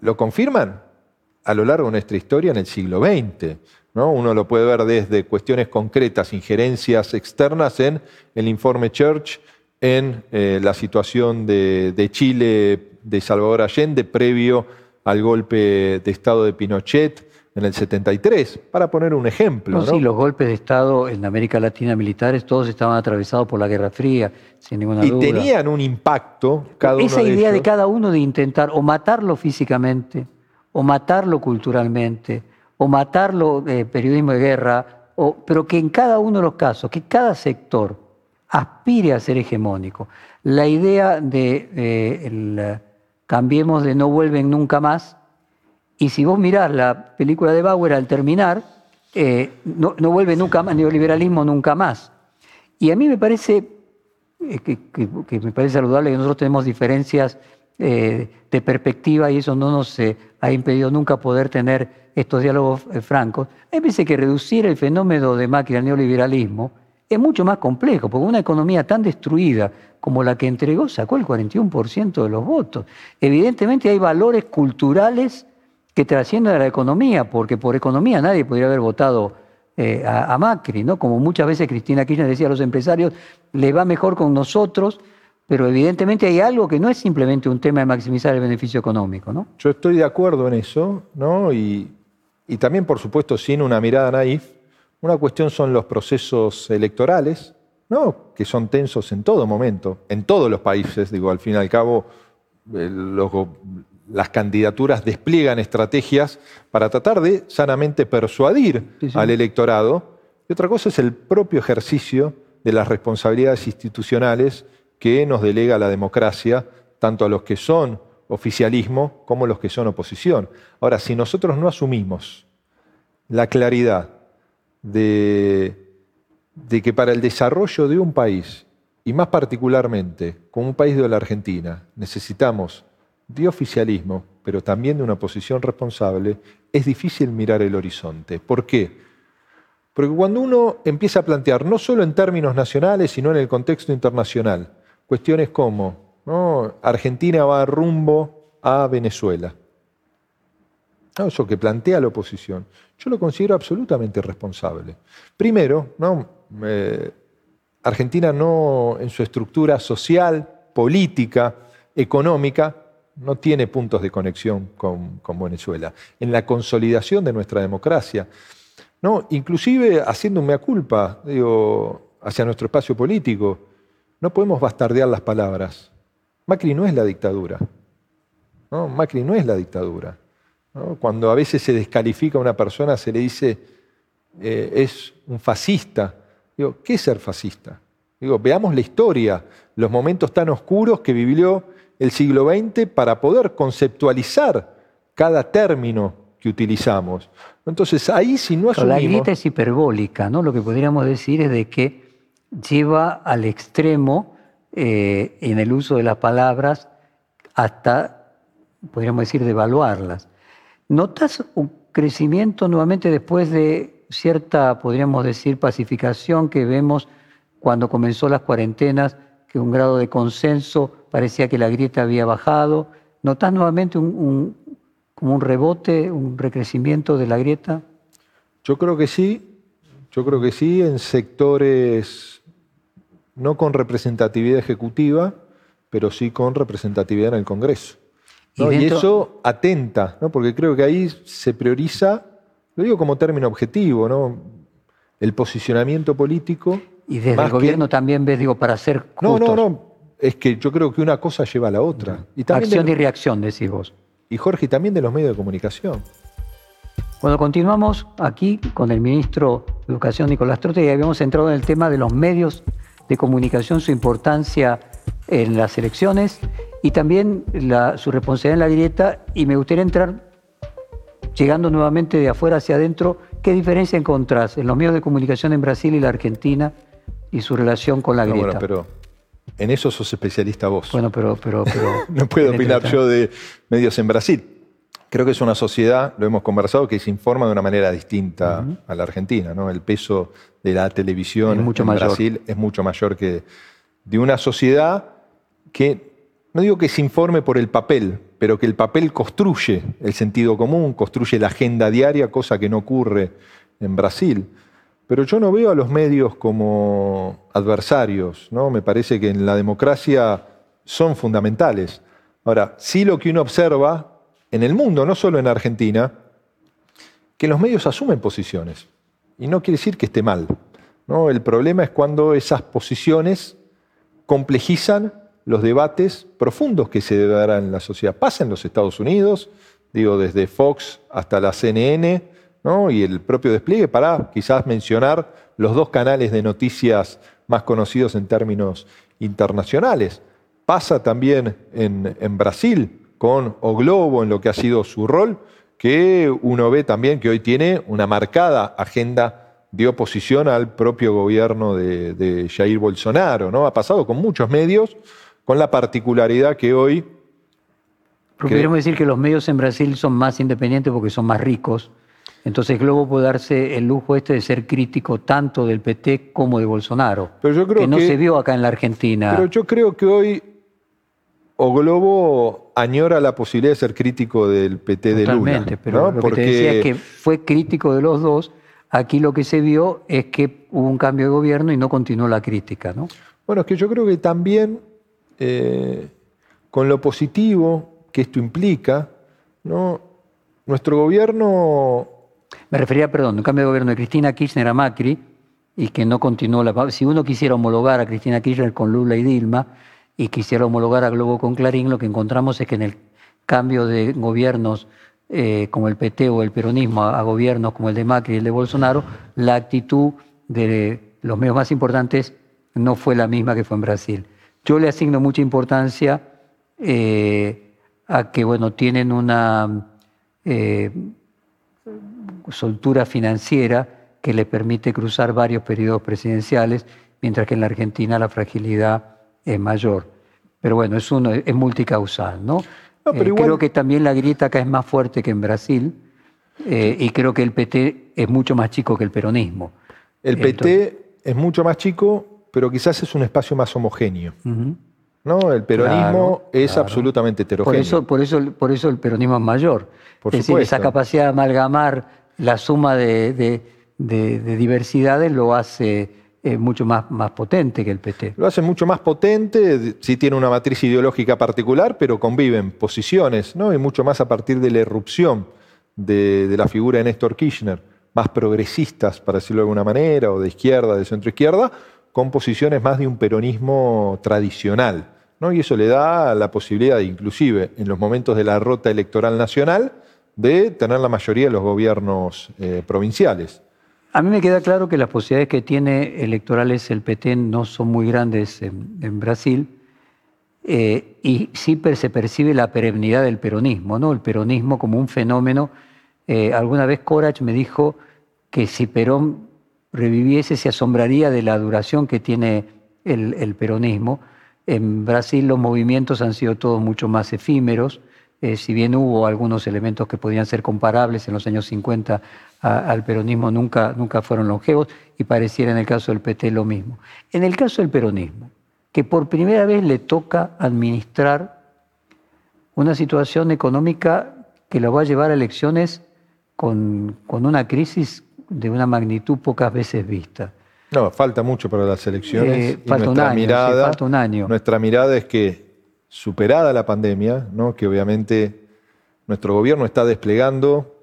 lo confirman a lo largo de nuestra historia en el siglo XX. ¿no? Uno lo puede ver desde cuestiones concretas, injerencias externas en el informe Church, en eh, la situación de, de Chile de Salvador Allende previo al golpe de Estado de Pinochet, en el 73, para poner un ejemplo. No, Sí, los golpes de Estado en América Latina militares, todos estaban atravesados por la Guerra Fría, sin ninguna y duda. Y tenían un impacto cada Esa uno de idea de cada uno de intentar o matarlo físicamente, o matarlo culturalmente, o matarlo eh, periodismo de guerra, o, pero que en cada uno de los casos, que cada sector aspire a ser hegemónico. La idea de eh, el, cambiemos de no vuelven nunca más, y si vos mirás la película de Bauer al terminar, eh, no, no, vuelve nunca más, neoliberalismo nunca más. Y a mí me parece, eh, que, me parece saludable que nosotros tenemos diferencias eh, de perspectiva y eso no nos ha impedido nunca poder tener estos diálogos francos. A mí me parece que reducir el fenómeno de Macri al neoliberalismo es mucho más complejo, porque una economía tan destruida como la que entregó sacó el 41% de los votos. Evidentemente hay valores culturales que trascienden a la economía, porque por economía nadie podría haber votado eh, a, Macri, ¿no? Como muchas veces Cristina Kirchner decía a los empresarios, le va mejor con nosotros, pero evidentemente hay algo que no es simplemente un tema de maximizar el beneficio económico, ¿no? Yo estoy de acuerdo en eso, ¿no? Y, y también, por supuesto, sin una mirada naif, una cuestión son los procesos electorales, ¿no? que son tensos en todo momento, en todos los países, digo, al fin y al cabo, eh, los, las candidaturas despliegan estrategias para tratar de sanamente persuadir sí, sí. al electorado. Y otra cosa es el propio ejercicio de las responsabilidades institucionales que nos delega la democracia, tanto a los que son oficialismo como a los que son oposición. Ahora, si nosotros no asumimos la claridad de, que para el desarrollo de un país, y más particularmente como un país de la Argentina, necesitamos de oficialismo, pero también de una posición responsable, es difícil mirar el horizonte. ¿Por qué? Porque cuando uno empieza a plantear, no solo en términos nacionales, sino en el contexto internacional, cuestiones como. Argentina va rumbo a Venezuela. ¿No? Eso que plantea la oposición, yo lo considero absolutamente responsable. Primero, ¿no? Eh, Argentina no, en su estructura social, política, económica, no tiene puntos de conexión con, con, Venezuela. En la consolidación de nuestra democracia, ¿no? inclusive haciendo un mea culpa digo, hacia nuestro espacio político, no podemos bastardear las palabras. Macri no es la dictadura. ¿no? Macri no es la dictadura. ¿No? Cuando a veces se descalifica a una persona, se le dice eh, es un fascista. Digo, ¿qué es ser fascista? Digo, veamos la historia, los momentos tan oscuros que vivió el siglo XX para poder conceptualizar cada término que utilizamos. Entonces, ahí si no asumimos... La grieta es hiperbólica, ¿no? Lo que podríamos decir es de que lleva al extremo eh, en el uso de las palabras hasta, podríamos decir, devaluarlas. ¿Notas un crecimiento nuevamente después de cierta, podríamos decir, pacificación que vemos cuando comenzó las cuarentenas, que un grado de consenso parecía que la grieta había bajado? ¿Notas nuevamente un, como un rebote, un recrecimiento de la grieta? Yo creo que sí, yo creo que sí, en sectores no con representatividad ejecutiva, pero sí con representatividad en el Congreso. ¿No? ¿Y, dentro... y, eso atenta, ¿no? porque creo que ahí se prioriza, lo digo como término objetivo, ¿no? el posicionamiento político. Y desde el gobierno que... también ves, digo, para ser justos. No, no, no, es que yo creo que una cosa lleva a la otra. Y también Acción de... y reacción, decís vos. Y Jorge, también de los medios de comunicación. Cuando continuamos aquí con el ministro de Educación, Nicolás Trote, y habíamos entrado en el tema de los medios de comunicación, su importancia en las elecciones y también la, su responsabilidad en la grieta. Y me gustaría entrar, llegando nuevamente de afuera hacia adentro, ¿qué diferencia encontrás en los medios de comunicación en Brasil y la Argentina y su relación con la No, grieta? bueno, pero en eso sos especialista vos. Bueno, pero... pero, pero no puedo opinar yo de medios en Brasil. Creo que es una sociedad, lo hemos conversado, que se informa de una manera distinta a la Argentina. ¿no? El peso de la televisión mucho en mayor. Brasil es mucho mayor que de una sociedad que, no digo que se informe por el papel, pero que el papel construye el sentido común, construye la agenda diaria, cosa que no ocurre en Brasil. Pero yo no veo a los medios como adversarios, ¿no? Me parece que en la democracia son fundamentales. Ahora, sí lo que uno observa en el mundo, no solo en Argentina, que los medios asumen posiciones. Y no quiere decir que esté mal. ¿no? El problema es cuando esas posiciones complejizan los debates profundos que se darán en la sociedad. Pasa en los Estados Unidos, digo, desde Fox hasta la CNN, ¿no? y el propio despliegue para quizás mencionar los dos canales de noticias más conocidos en términos internacionales. Pasa también en, Brasil con O Globo en lo que ha sido su rol, que uno ve también que hoy tiene una marcada agenda de oposición al propio gobierno de, de Jair Bolsonaro. ¿no? Ha pasado con muchos medios, con la particularidad que hoy podríamos decir que los medios en Brasil son más independientes porque son más ricos. Entonces Globo puede darse el lujo este de ser crítico tanto del PT como de Bolsonaro. Pero yo creo que no que- se vio acá en la Argentina. Pero yo creo que hoy O Globo añora la posibilidad de ser crítico del PT de Lula. Totalmente, pero ¿no? lo que te decía es que fue crítico de los dos. Aquí lo que se vio es que hubo un cambio de gobierno y no continuó la crítica, ¿no? Bueno, es que yo creo que también eh, con lo positivo que esto implica, ¿no? nuestro gobierno Me refería, perdón, un cambio de gobierno de Cristina Kirchner a Macri y que no continuó la... Si uno quisiera homologar a Cristina Kirchner con Lula y Dilma y quisiera homologar a Globo con Clarín, lo que encontramos es que en el cambio de gobiernos eh, como el PT o el peronismo a, gobiernos como el de Macri y el de Bolsonaro, la actitud de los medios más importantes no fue la misma que fue en Brasil. Yo le asigno mucha importancia eh, a que, bueno, tienen una... eh, soltura financiera que le permite cruzar varios periodos presidenciales, mientras que en la Argentina la fragilidad es mayor. Pero bueno, es, uno, es multicausal, ¿no? No, pero Eh, igual- Creo que también la grieta acá es más fuerte que en Brasil eh, y creo que el PT es mucho más chico que el peronismo. El PT es mucho más chico, pero quizás es un espacio más homogéneo. ¿no? El peronismo Claro, es claro. absolutamente Por heterogéneo. eso, por, eso, por eso el peronismo es mayor. Por es decir, esa supuesto. capacidad de amalgamar la suma de, de- de- de diversidades lo hace eh, mucho más, más potente que el PT. Lo hace mucho más potente, sí tiene una matriz ideológica particular, pero conviven posiciones, ¿no? Y mucho más a partir de la irrupción de, de la figura de Néstor Kirchner, más progresistas, para decirlo de alguna manera, o de izquierda, de centro izquierda, con posiciones más de un peronismo tradicional, ¿no? Y eso le da la posibilidad, inclusive en los momentos de la rota electoral nacional, de tener la mayoría de los gobiernos eh, provinciales. A mí me queda claro que las posibilidades que tiene electorales el PT no son muy grandes en, Brasil eh, y sí se percibe la perennidad del peronismo, ¿no? El peronismo como un fenómeno. Eh, alguna vez Corach me dijo que si Perón reviviese se asombraría de la duración que tiene el, el peronismo. En Brasil los movimientos han sido todos mucho más efímeros, eh, si bien hubo algunos elementos que podían ser comparables en los años 50 a- al peronismo, nunca, nunca fueron longevos y pareciera en el caso del PT lo mismo. En el caso del peronismo, que por primera vez le toca administrar una situación económica que lo va a llevar a elecciones con, con una crisis de una magnitud pocas veces vista. No, falta mucho para las elecciones. Eh, y falta un año, sí, mirada, falta un año. Nuestra mirada es que, superada la pandemia, ¿no? que obviamente nuestro gobierno está desplegando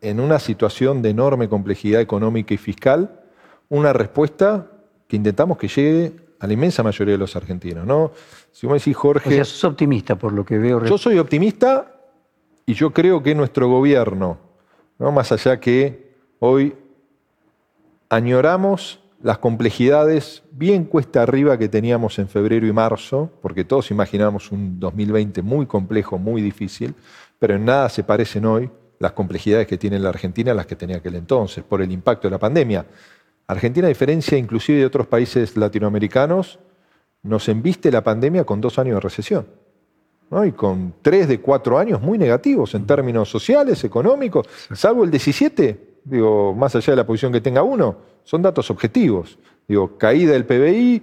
en una situación de enorme complejidad económica y fiscal, una respuesta que intentamos que llegue a la inmensa mayoría de los argentinos. ¿no? Si vos me decís, O Jorge, sea, sos optimista por lo que veo. yo soy optimista y yo creo que nuestro gobierno, ¿no? más allá que hoy añoramos las complejidades bien cuesta arriba que teníamos en febrero y marzo, porque todos imaginamos un 2020 muy complejo, muy difícil, pero en nada se parecen hoy las complejidades que tiene la Argentina las que tenía aquel entonces, por el impacto de la pandemia. Argentina, a diferencia inclusive de otros países latinoamericanos, nos embiste la pandemia con dos años de recesión. Y con tres de cuatro años muy negativos en términos sociales, económicos, salvo el 17, digo, más allá de la posición que tenga uno, son datos objetivos. Digo, caída del PBI,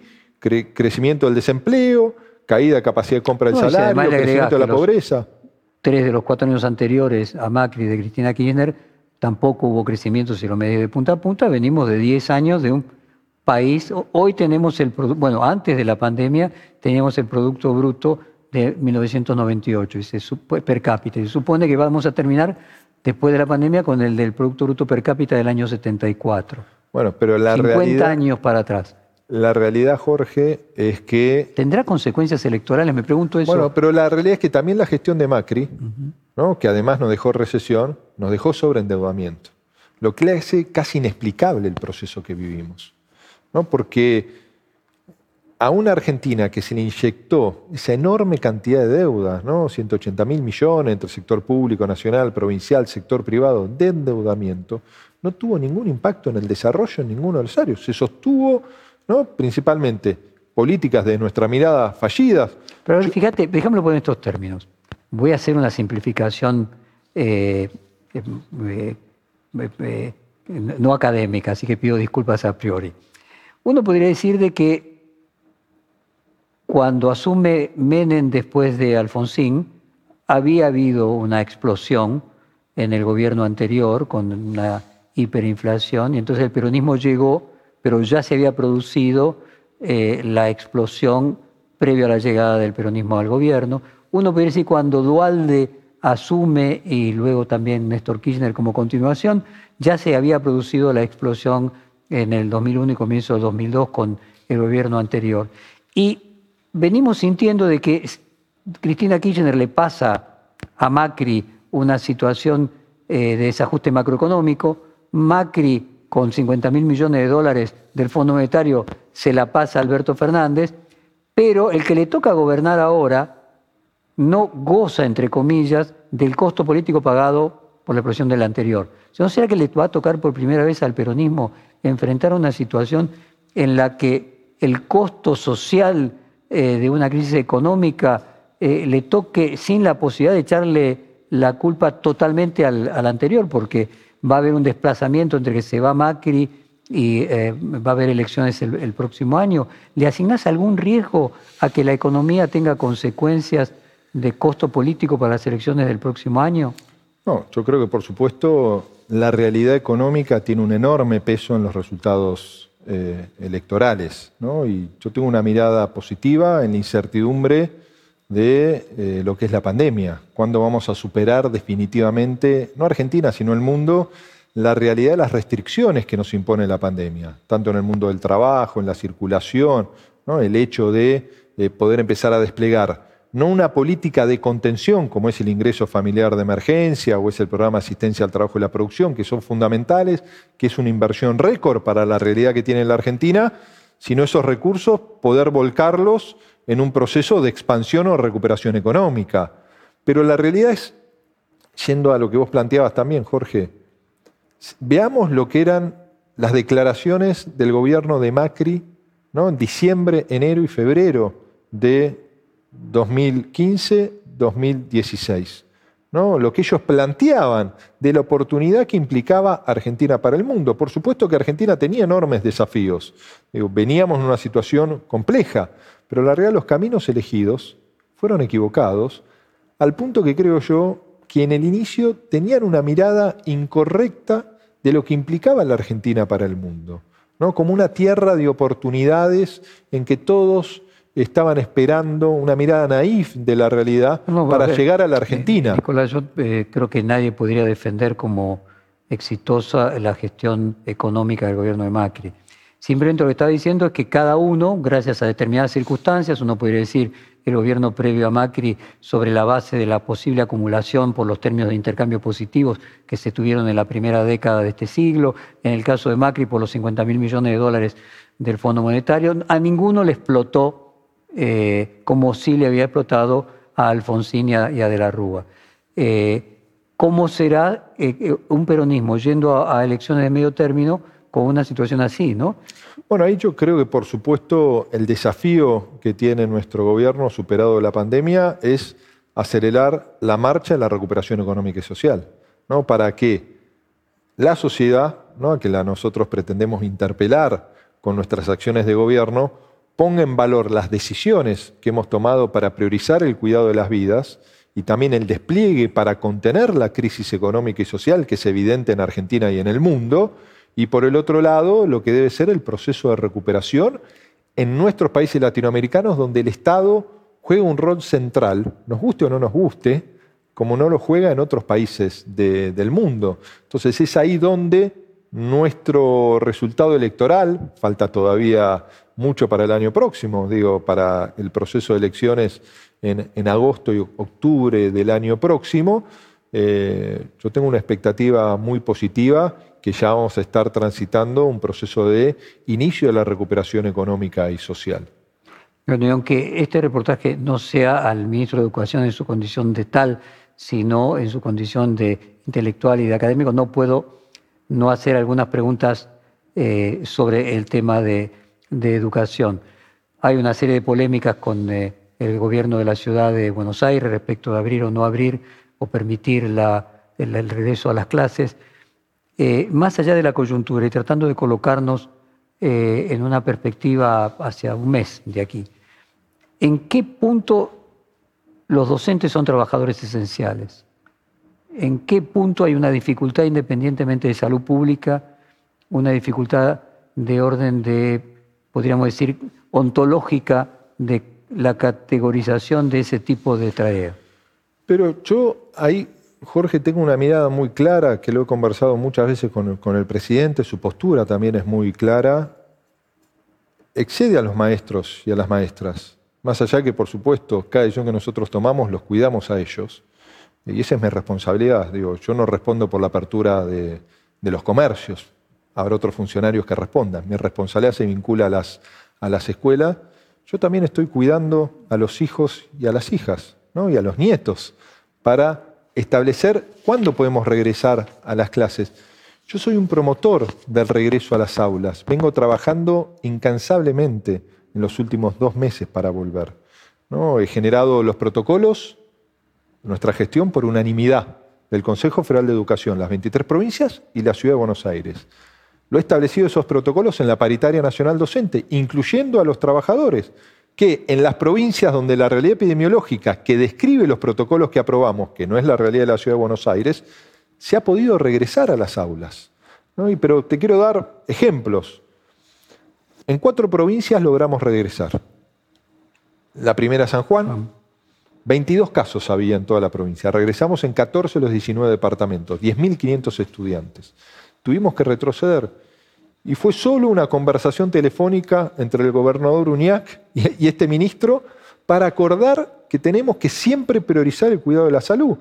crecimiento del desempleo, caída de capacidad de compra del salario, crecimiento de la pobreza. Tres de los cuatro años anteriores a Macri de Cristina Kirchner tampoco hubo crecimiento si lo medís de punta a punta. Venimos de 10 años de un país. Hoy tenemos el producto, bueno, antes de la pandemia teníamos el Producto Bruto de 1998 per cápita. Y se supone que vamos a terminar después de la pandemia con el del Producto Bruto per cápita del año 74. Bueno, pero la 50 años para atrás. La realidad, Jorge, es que... ¿Tendrá consecuencias electorales? Me pregunto eso. Bueno, pero la realidad es que también la gestión de Macri, ¿no? que además nos dejó recesión, nos dejó sobreendeudamiento. Lo que hace casi inexplicable el proceso que vivimos. ¿no? Porque a una Argentina que se le inyectó esa enorme cantidad de deudas, ¿no? 180 mil millones entre sector público, nacional, provincial, sector privado, de endeudamiento, no tuvo ningún impacto en el desarrollo en ninguno de los áreas. Se sostuvo ¿no? principalmente políticas de nuestra mirada fallidas. Pero fíjate, déjamelo poner en estos términos. Voy a hacer una simplificación eh, eh, eh, no académica, así que pido disculpas a priori. Uno podría decir de que cuando asume Menem después de Alfonsín, había habido una explosión en el gobierno anterior con una hiperinflación y entonces el peronismo llegó pero ya se había producido eh, la explosión previo a la llegada del peronismo al gobierno. Uno puede decir cuando Dualde asume y luego también Néstor Kirchner como continuación, ya se había producido la explosión en el 2001 y comienzo del 2002 con el gobierno anterior. Y venimos sintiendo de que Cristina Kirchner le pasa a Macri una situación eh, de desajuste macroeconómico, Macri con 50 mil millones de dólares del Fondo Monetario se la pasa a Alberto Fernández, pero el que le toca gobernar ahora no goza, entre comillas, del costo político pagado por la explosión del anterior. ¿No será que le va a tocar por primera vez al peronismo enfrentar una situación en la que el costo social eh, de una crisis económica eh, le toque sin la posibilidad de echarle la culpa totalmente al, al anterior? Porque va a haber un desplazamiento entre que se va Macri y eh, va a haber elecciones el, próximo año. ¿Le asignás algún riesgo a que la economía tenga consecuencias de costo político para las elecciones del próximo año? No, yo creo que por supuesto la realidad económica tiene un enorme peso en los resultados eh, electorales. ¿no? Y yo tengo una mirada positiva en la incertidumbre de eh, lo que es la pandemia, cuándo vamos a superar definitivamente, no Argentina, sino el mundo, la realidad de las restricciones que nos impone la pandemia, tanto en el mundo del trabajo, en la circulación, ¿no? el hecho de eh, poder empezar a desplegar no una política de contención como es el ingreso familiar de emergencia o es el programa de asistencia al trabajo y la producción, que son fundamentales, que es una inversión récord para la realidad que tiene la Argentina, sino esos recursos poder volcarlos en un proceso de expansión o recuperación económica. Pero la realidad es, yendo a lo que vos planteabas también, Jorge, veamos lo que eran las declaraciones del gobierno de Macri ¿no? en diciembre, enero y febrero de 2015-2016. Lo que ellos planteaban de la oportunidad que implicaba Argentina para el mundo. Por supuesto que Argentina tenía enormes desafíos. veníamos en una situación compleja, pero la realidad los caminos elegidos fueron equivocados, al punto que creo yo que en el inicio tenían una mirada incorrecta de lo que implicaba la Argentina para el mundo, ¿no? como una tierra de oportunidades en que todos estaban esperando una mirada naif de la realidad para llegar a la Argentina. Eh, Nicolás, yo eh, creo que nadie podría defender como exitosa la gestión económica del gobierno de Macri. Simplemente lo que estaba diciendo es que cada uno, gracias a determinadas circunstancias, uno podría decir el gobierno previo a Macri sobre la base de la posible acumulación por los términos de intercambio positivos que se tuvieron en la primera década de este siglo, en el caso de Macri por los 50 mil millones de dólares del Fondo Monetario, a ninguno le explotó eh, como sí le había explotado a Alfonsín y a, De la Rúa. Eh, ¿cómo será eh, un peronismo yendo a, elecciones de medio término con una situación así, ¿no? Bueno, ahí yo creo que por supuesto el desafío que tiene nuestro gobierno superado la pandemia es acelerar la marcha en la recuperación económica y social, ¿no? Para que la sociedad, ¿no? que nosotros pretendemos interpelar con nuestras acciones de gobierno, ponga en valor las decisiones que hemos tomado para priorizar el cuidado de las vidas y también el despliegue para contener la crisis económica y social que es evidente en Argentina y en el mundo, y por el otro lado, lo que debe ser el proceso de recuperación en nuestros países latinoamericanos, donde el Estado juega un rol central, nos guste o no nos guste, como no lo juega en otros países del mundo. Entonces es ahí donde nuestro resultado electoral, falta todavía mucho para el año próximo, digo, para el proceso de elecciones en, agosto y octubre del año próximo, eh, yo tengo una expectativa muy positiva que ya vamos a estar transitando un proceso de inicio de la recuperación económica y social. Aunque este reportaje no sea al ministro de Educación en su condición de tal, sino en su condición de intelectual y de académico, no puedo no hacer algunas preguntas eh, sobre el tema de, educación. Hay una serie de polémicas con eh, el gobierno de la ciudad de Buenos Aires respecto de abrir o no abrir o permitir el, regreso a las clases. Eh, más allá de la coyuntura y tratando de colocarnos en una perspectiva hacia un mes de aquí, ¿en qué punto los docentes son trabajadores esenciales? en qué punto hay una dificultad independientemente de salud pública, una dificultad de orden de, podríamos decir, ontológica de la categorización de ese tipo de tarea. Pero yo ahí, Jorge, tengo una mirada muy clara, que lo he conversado muchas veces con el, presidente, su postura también es muy clara, excede a los maestros y a las maestras. Más allá que, por supuesto, cada decisión que nosotros tomamos los cuidamos a ellos. Y esa es mi responsabilidad. Digo, yo no respondo por la apertura de, los comercios. Habrá otros funcionarios que respondan. Mi responsabilidad se vincula a las, a las escuelas. Yo también estoy cuidando a los hijos y a las hijas, ¿no? y a los nietos, para establecer cuándo podemos regresar a las clases. Yo soy un promotor del regreso a las aulas. Vengo trabajando incansablemente en los últimos dos meses para volver. ¿no? He generado los protocolos, nuestra gestión por unanimidad del Consejo Federal de Educación, las 23 provincias y la Ciudad de Buenos Aires. Lo he establecido esos protocolos en la paritaria nacional docente, incluyendo a los trabajadores, que en las provincias donde la realidad epidemiológica que describe los protocolos que aprobamos, que no es la realidad de la Ciudad de Buenos Aires, se ha podido regresar a las aulas. Pero te quiero dar ejemplos. En cuatro provincias logramos regresar. La primera San Juan, 22 casos había en toda la provincia. Regresamos en 14 de los 19 departamentos, 10.500 estudiantes. Tuvimos que retroceder. Y fue solo una conversación telefónica entre el gobernador Uñac y este ministro para acordar que tenemos que siempre priorizar el cuidado de la salud.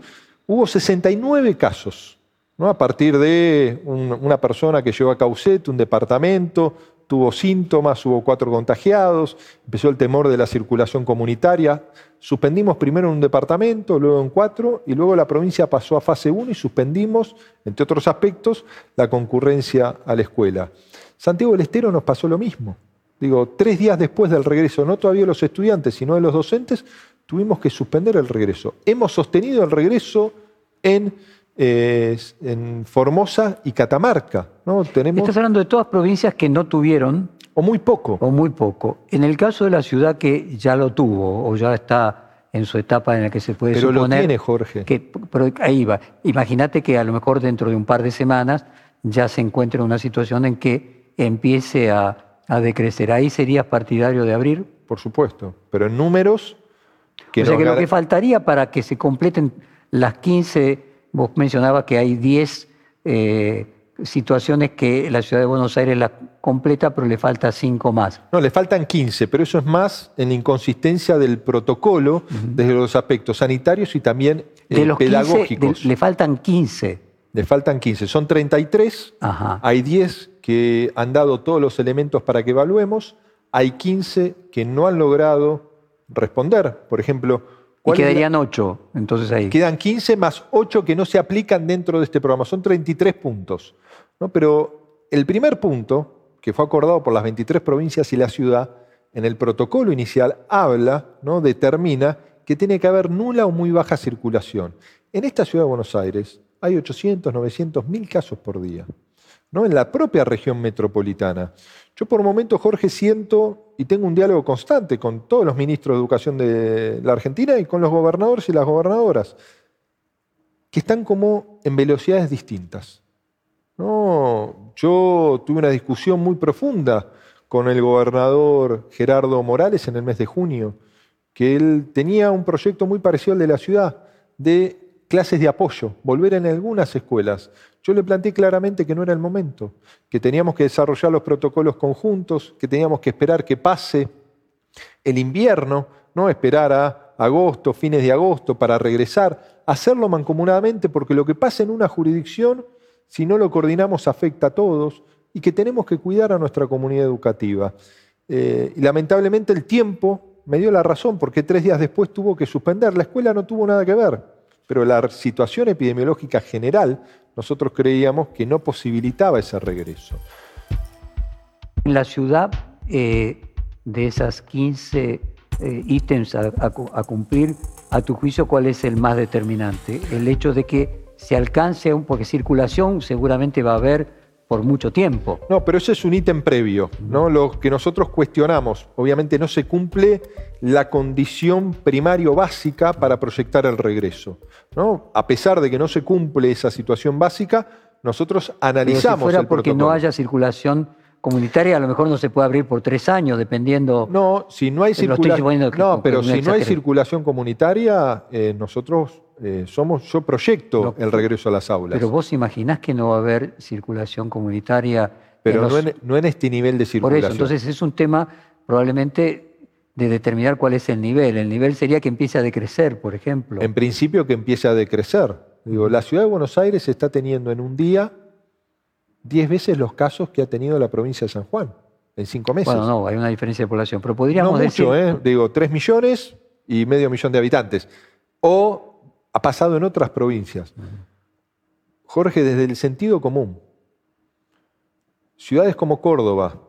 Hubo 69 casos, ¿no? a partir de una persona que llegó a Caucete, un departamento, tuvo síntomas, hubo cuatro contagiados, empezó el temor de la circulación comunitaria. Suspendimos primero en un departamento, luego en cuatro, y luego la provincia pasó a fase 1 y suspendimos, entre otros aspectos, la concurrencia a la escuela. Santiago del Estero nos pasó lo mismo. Digo, tres días después del regreso, no todavía los estudiantes, sino de los docentes, tuvimos que suspender el regreso. Hemos sostenido el regreso en en Formosa y Catamarca. ¿no? Tenemos... Estás hablando de todas provincias que no tuvieron. O muy poco. O muy poco. En el caso de la ciudad que ya lo tuvo, o ya está en su etapa en la que se puede pero suponer... Pero lo tiene, Jorge. Que, pero ahí va. Imagínate que a lo mejor dentro de un par de semanas ya se encuentre en una situación en que empiece a, a decrecer. ¿Ahí serías partidario de abrir? Por supuesto. Pero en números... Que o sea que lo que faltaría para que se completen las 15 Vos mencionabas que hay 10 eh, situaciones que la ciudad de Buenos Aires la completa, pero le falta 5 más. No, le faltan 15, pero eso es más en inconsistencia del protocolo desde los aspectos sanitarios y también de los pedagógicos. le faltan 15. Le faltan 15, son 33, hay 10 que han dado todos los elementos para que evaluemos, hay 15 que no han logrado responder. Por ejemplo, Y quedarían 8, entonces ahí. Quedan 15 más 8 que no se aplican dentro de este programa. Son 33 puntos. ¿no? Pero el primer punto, que fue acordado por las 23 provincias y la ciudad, en el protocolo inicial habla, ¿no? determina que tiene que haber nula o muy baja circulación. En esta ciudad de Buenos Aires hay 800, 900, 1000 casos por día. ¿no? En la propia región metropolitana. Yo por momentos, Jorge, siento y tengo un diálogo constante con todos los ministros de Educación de la Argentina y con los gobernadores y las gobernadoras, que están como en velocidades distintas. No, yo tuve una discusión muy profunda con el gobernador Gerardo Morales en el mes de junio, que él tenía un proyecto muy parecido al de la ciudad, de clases de apoyo, volver en algunas escuelas. Yo le planteé claramente que no era el momento, que teníamos que desarrollar los protocolos conjuntos, que teníamos que esperar que pase el invierno, no esperar a agosto, fines de agosto para regresar, hacerlo mancomunadamente porque lo que pasa en una jurisdicción, si no lo coordinamos, afecta a todos y que tenemos que cuidar a nuestra comunidad educativa. Eh, y lamentablemente el tiempo me dio la razón porque tres días después tuvo que suspender. La escuela no tuvo nada que ver, pero la situación epidemiológica general nosotros creíamos que no posibilitaba ese regreso. En la ciudad, eh, de esas 15 eh, ítems a, cumplir, a tu juicio, ¿cuál es el más determinante? El hecho de que se alcance, porque circulación seguramente va a haber por mucho tiempo. No, pero ese es un ítem previo, ¿no? Lo que nosotros cuestionamos, obviamente no se cumple la condición primario básica para proyectar el regreso, ¿no? A pesar de que no se cumple esa situación básica, nosotros analizamos pero si fuera porque no haya circulación comunitaria, a lo mejor no se puede abrir por tres años, dependiendo. No, si no hay circulación. No, pero si no hay circulación comunitaria, eh, nosotros eh, somos, yo proyecto el regreso a las aulas. Pero vos imaginás que no va a haber circulación comunitaria. Pero no, en, este nivel de circulación. Por eso, entonces es un tema probablemente de determinar cuál es el nivel. El nivel sería que empiece a decrecer, por ejemplo. En principio que empiece a decrecer. Digo, la ciudad de Buenos Aires está teniendo en un día 10 veces los casos que ha tenido la provincia de San Juan, en cinco meses. Bueno, no, hay una diferencia de población, pero podríamos no mucho, ¿eh? Digo, 3 millones y medio millón de habitantes. O ha pasado en otras provincias. Jorge, desde el sentido común, ciudades como Córdoba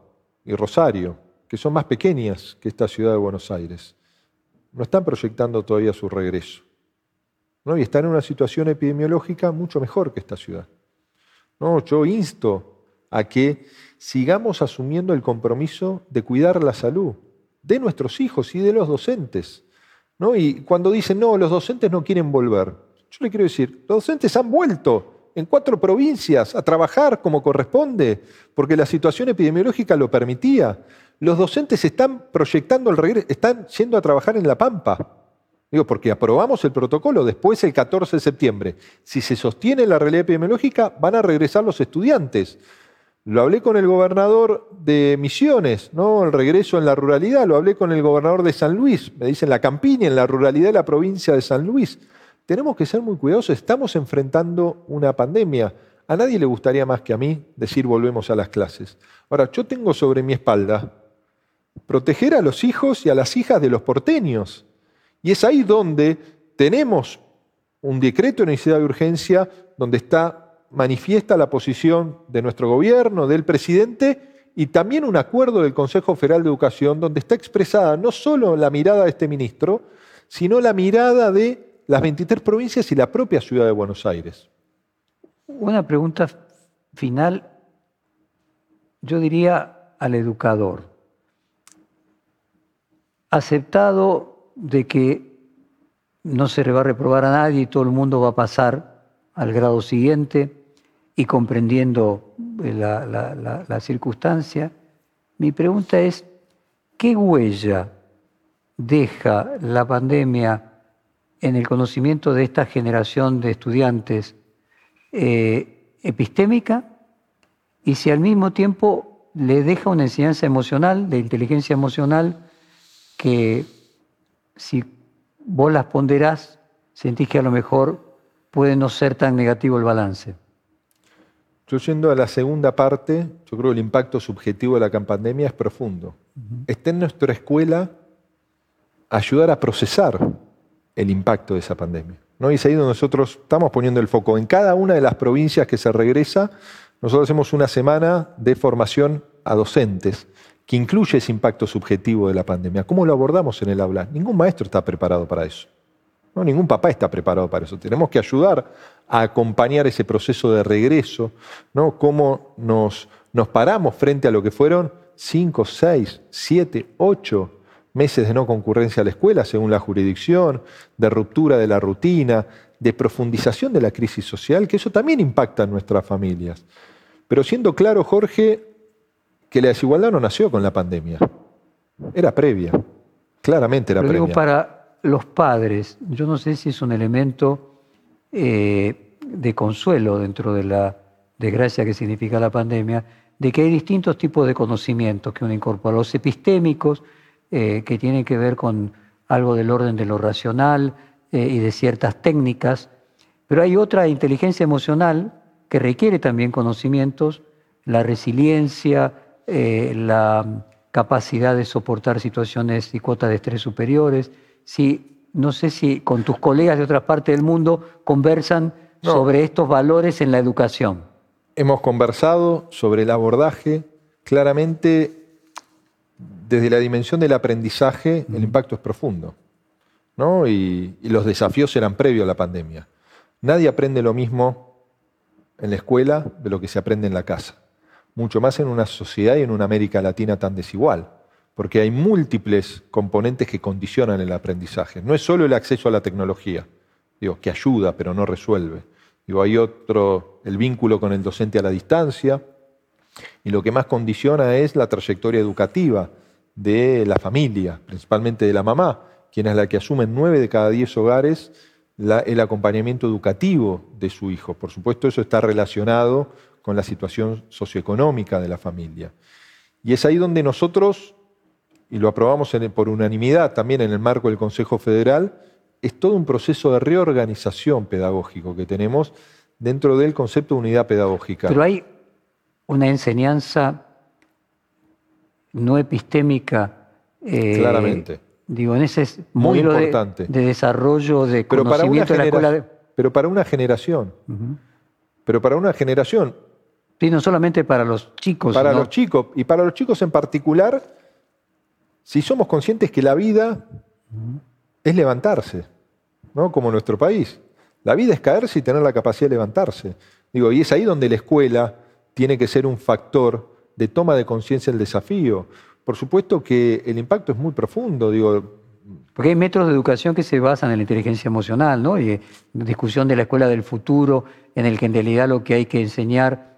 y Rosario, que son más pequeñas que esta ciudad de Buenos Aires, no están proyectando todavía su regreso. ¿no? Y están en una situación epidemiológica mucho mejor que esta ciudad. ¿No? Yo insto a que sigamos asumiendo el compromiso de cuidar la salud de nuestros hijos y de los docentes. Y cuando dicen, no, los docentes no quieren volver, yo le quiero decir, los docentes han vuelto en cuatro provincias a trabajar como corresponde, porque la situación epidemiológica lo permitía. Los docentes están proyectando el regreso, están yendo a trabajar en La Pampa. Digo, porque aprobamos el protocolo después el 14 de septiembre. Si se sostiene la realidad epidemiológica, van a regresar los estudiantes. Lo hablé con el gobernador de Misiones, ¿no? El regreso en la ruralidad, lo hablé con el gobernador de San Luis, me dicen la campiña, en la ruralidad de la provincia de San Luis. Tenemos que ser muy cuidadosos, estamos enfrentando una pandemia. A nadie le gustaría más que a mí decir volvemos a las clases. Ahora, yo tengo sobre mi espalda proteger a los hijos y a las hijas de los porteños. Y es ahí donde tenemos un decreto de necesidad de urgencia donde está manifiesta la posición de nuestro gobierno, del presidente y también un acuerdo del Consejo Federal de Educación donde está expresada no solo la mirada de este ministro, sino la mirada de las 23 provincias y la propia ciudad de Buenos Aires. Una pregunta final, yo diría al educador. Aceptado de que no se le va a reprobar a nadie y todo el mundo va a pasar al grado siguiente, y comprendiendo eh, la, circunstancia, mi pregunta es, ¿qué huella deja la pandemia en el conocimiento de esta generación de estudiantes eh, epistémica y si al mismo tiempo le deja una enseñanza emocional, de inteligencia emocional, que si vos las ponderás, sentís que a lo mejor puede no ser tan negativo el balance. Yo yendo a la segunda parte, yo creo que el impacto subjetivo de la pandemia es profundo. Está en nuestra escuela ayudar a procesar el impacto de esa pandemia. ¿no? Y es ahí donde nosotros estamos poniendo el foco. En cada una de las provincias que se regresa, nosotros hacemos una semana de formación a docentes que incluye ese impacto subjetivo de la pandemia. ¿Cómo lo abordamos en el aula? Ningún maestro está preparado para eso. ¿no? Ningún papá está preparado para eso. Tenemos que ayudar a acompañar ese proceso de regreso, ¿no? cómo nos, nos paramos frente a lo que fueron cinco, seis, siete, ocho meses de no concurrencia a la escuela, según la jurisdicción, de ruptura de la rutina, de profundización de la crisis social, que eso también impacta en nuestras familias. Pero siendo claro, Jorge, que la desigualdad no nació con la pandemia, era previa, claramente era Pero previa. digo, para los padres, yo no sé si es un elemento eh, de consuelo dentro de la desgracia que significa la pandemia, de que hay distintos tipos de conocimientos que uno incorpora, los epistémicos, eh, que tienen que ver con algo del orden de lo racional eh, y de ciertas técnicas, pero hay otra inteligencia emocional que requiere también conocimientos, la resiliencia, eh, la capacidad de soportar situaciones y cuotas de estrés superiores. Si, no sé si con tus colegas de otras partes del mundo conversan No. sobre estos valores en la educación. Hemos conversado sobre el abordaje. Claramente, desde la dimensión del aprendizaje, el impacto es profundo. ¿no? Y, y los desafíos eran previos a la pandemia. Nadie aprende lo mismo en la escuela de lo que se aprende en la casa. Mucho más en una sociedad y en una América Latina tan desigual. Porque hay múltiples componentes que condicionan el aprendizaje. No es solo el acceso a la tecnología, digo, que ayuda, pero no resuelve. Digo, hay otro, el vínculo con el docente a la distancia, y lo que más condiciona es la trayectoria educativa de la familia, principalmente de la mamá, quien es la que asume en nueve de cada diez hogares el acompañamiento educativo de su hijo. Por supuesto, eso está relacionado con la situación socioeconómica de la familia. Y es ahí donde nosotros, y lo aprobamos en- por unanimidad también en el marco del Consejo Federal, es todo un proceso de reorganización pedagógico que tenemos dentro del concepto de unidad pedagógica. Pero hay una enseñanza no epistémica. eh, Claramente. Digo, en ese Muy modelo importante. De, desarrollo de pero para, una de la escuela. de- pero para una generación. Pero para una generación, Sí, no solamente para los chicos. para los chicos, y para los chicos en particular, si somos conscientes que la vida es levantarse, ¿no? Como nuestro país. La vida es caerse y tener la capacidad de levantarse. Digo, y es ahí donde la escuela tiene que ser un factor de toma de conciencia del desafío. Por supuesto que el impacto es muy profundo, digo, Porque hay métodos de educación que se basan en la inteligencia emocional, ¿no? Y eh, discusión de la escuela del futuro, en el que en realidad lo que hay que enseñar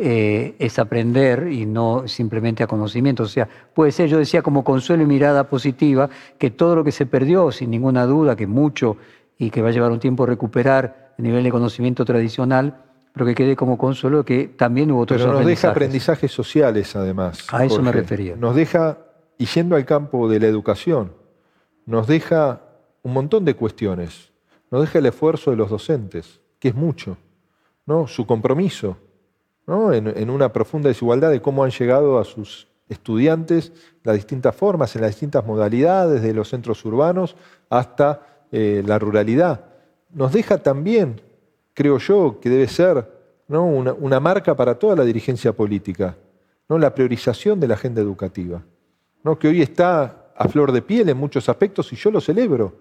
eh, es aprender y no simplemente a conocimiento. O sea, puede ser, yo decía, como consuelo y mirada positiva, que todo lo que se perdió, sin ninguna duda, que mucho y que va a llevar un tiempo recuperar el nivel de conocimiento tradicional, pero que quede como consuelo que también hubo otros Pero nos deja aprendizajes. aprendizajes sociales, además. A eso me refería. Nos deja, y yendo al campo de la educación, nos deja un montón de cuestiones. Nos deja el esfuerzo de los docentes, que es mucho, ¿no? Su compromiso, ¿no? En, una profunda desigualdad de cómo han llegado a sus estudiantes las distintas formas, en las distintas modalidades, de los centros urbanos hasta eh, la ruralidad. Nos deja también, creo yo, que debe ser una, marca para toda la dirigencia política, ¿no? la priorización de la agenda educativa, que hoy está a flor de piel en muchos aspectos y yo lo celebro,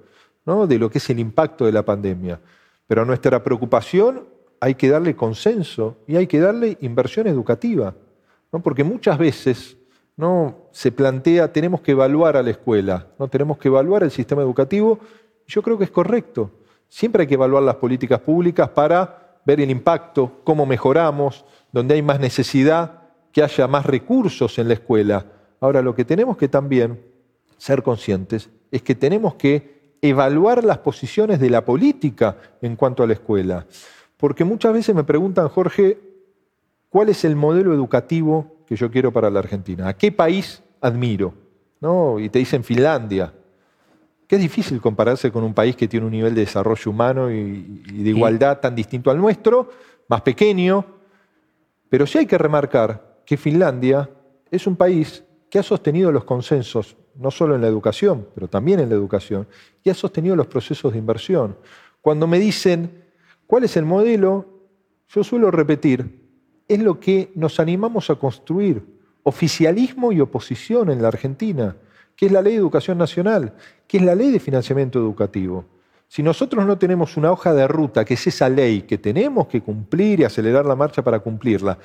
¿no? de lo que es el impacto de la pandemia. Pero nuestra preocupación hay que darle consenso y hay que darle inversión educativa, ¿no? porque muchas veces ¿no? se plantea, tenemos que evaluar a la escuela, ¿no? tenemos que evaluar el sistema educativo, y yo creo que es correcto. Siempre hay que evaluar las políticas públicas para ver el impacto, cómo mejoramos, donde hay más necesidad, que haya más recursos en la escuela. Ahora, lo que tenemos que también ser conscientes es que tenemos que evaluar las posiciones de la política en cuanto a la escuela. Porque muchas veces me preguntan, Jorge, ¿cuál es el modelo educativo que yo quiero para la Argentina? ¿A qué país admiro? ¿No? Y te dicen Finlandia. Que es difícil compararse con un país que tiene un nivel de desarrollo humano y, y de igualdad tan distinto al nuestro, más pequeño. Pero sí hay que remarcar que Finlandia es un país que ha sostenido los consensos, no solo en la educación, pero también en la educación, y ha sostenido los procesos de inversión. Cuando me dicen, ¿cuál es el modelo? Yo suelo repetir, es lo que nos animamos a construir, oficialismo y oposición en la Argentina, que es la ley de educación nacional, que es la ley de financiamiento educativo. Si nosotros no tenemos una hoja de ruta, que es esa ley que tenemos que cumplir y acelerar la marcha para cumplirla,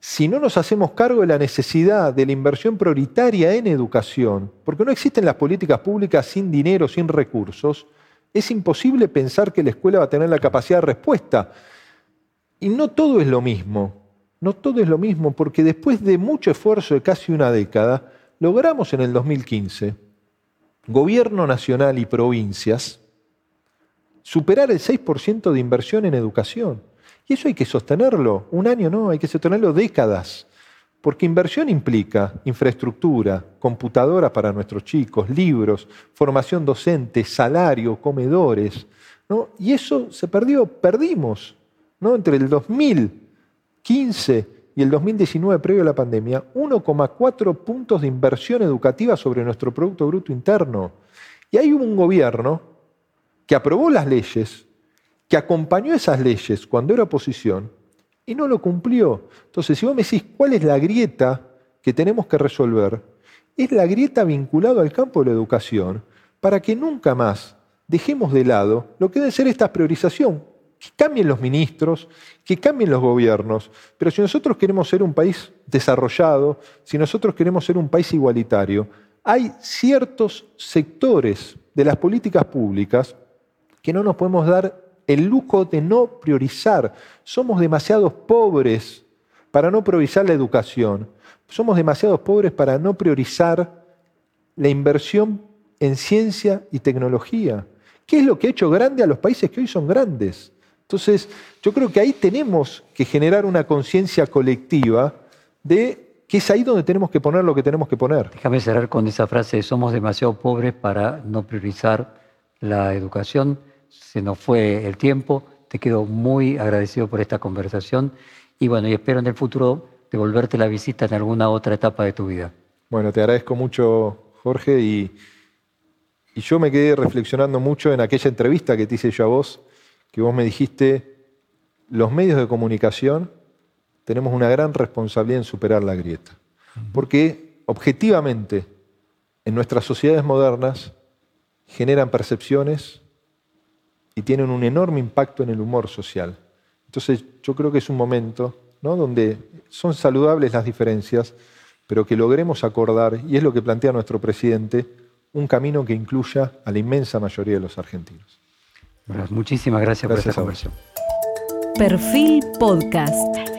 si no nos hacemos cargo de la necesidad de la inversión prioritaria en educación, porque no existen las políticas públicas sin dinero, sin recursos, es imposible pensar que la escuela va a tener la capacidad de respuesta. Y no todo es lo mismo, no todo es lo mismo, porque después de mucho esfuerzo de casi una década, logramos en el 2015, gobierno nacional y provincias, superar el 6% de inversión en educación. Y eso hay que sostenerlo, un año no, hay que sostenerlo décadas, porque inversión implica infraestructura, computadoras para nuestros chicos, libros, formación docente, salario, comedores, ¿no? Y eso se perdió, perdimos, ¿no? Entre el 2015 y el 2019, previo a la pandemia, 1,4 puntos de inversión educativa sobre nuestro Producto Bruto Interno. Y hay un gobierno que aprobó las leyes, que acompañó esas leyes cuando era oposición y no lo cumplió. Entonces, si vos me decís cuál es la grieta que tenemos que resolver, es la grieta vinculada al campo de la educación para que nunca más dejemos de lado lo que debe ser esta priorización. Que cambien los ministros, que cambien los gobiernos, pero si nosotros queremos ser un país desarrollado, si nosotros queremos ser un país igualitario, hay ciertos sectores de las políticas públicas que no nos podemos dar el lujo de no priorizar. Somos demasiados pobres para no priorizar la educación. Somos demasiados pobres para no priorizar la inversión en ciencia y tecnología. ¿Qué es lo que ha hecho grande a los países que hoy son grandes? Entonces, yo creo que ahí tenemos que generar una conciencia colectiva de que es ahí donde tenemos que poner lo que tenemos que poner. Déjame cerrar con esa frase, somos demasiado pobres para no priorizar la educación se nos fue el tiempo. Te quedo muy agradecido por esta conversación y bueno, y espero en el futuro devolverte la visita en alguna otra etapa de tu vida. Bueno, te agradezco mucho, Jorge, y, y yo me quedé reflexionando mucho en aquella entrevista que te hice yo a vos, que vos me dijiste, los medios de comunicación tenemos una gran responsabilidad en superar la grieta, porque objetivamente en nuestras sociedades modernas generan percepciones y tienen un enorme impacto en el humor social. Entonces yo creo que es un momento ¿no? donde son saludables las diferencias, pero que logremos acordar, y es lo que plantea nuestro presidente, un camino que incluya a la inmensa mayoría de los argentinos. muchísimas gracias, por esta conversación. Perfil Podcast.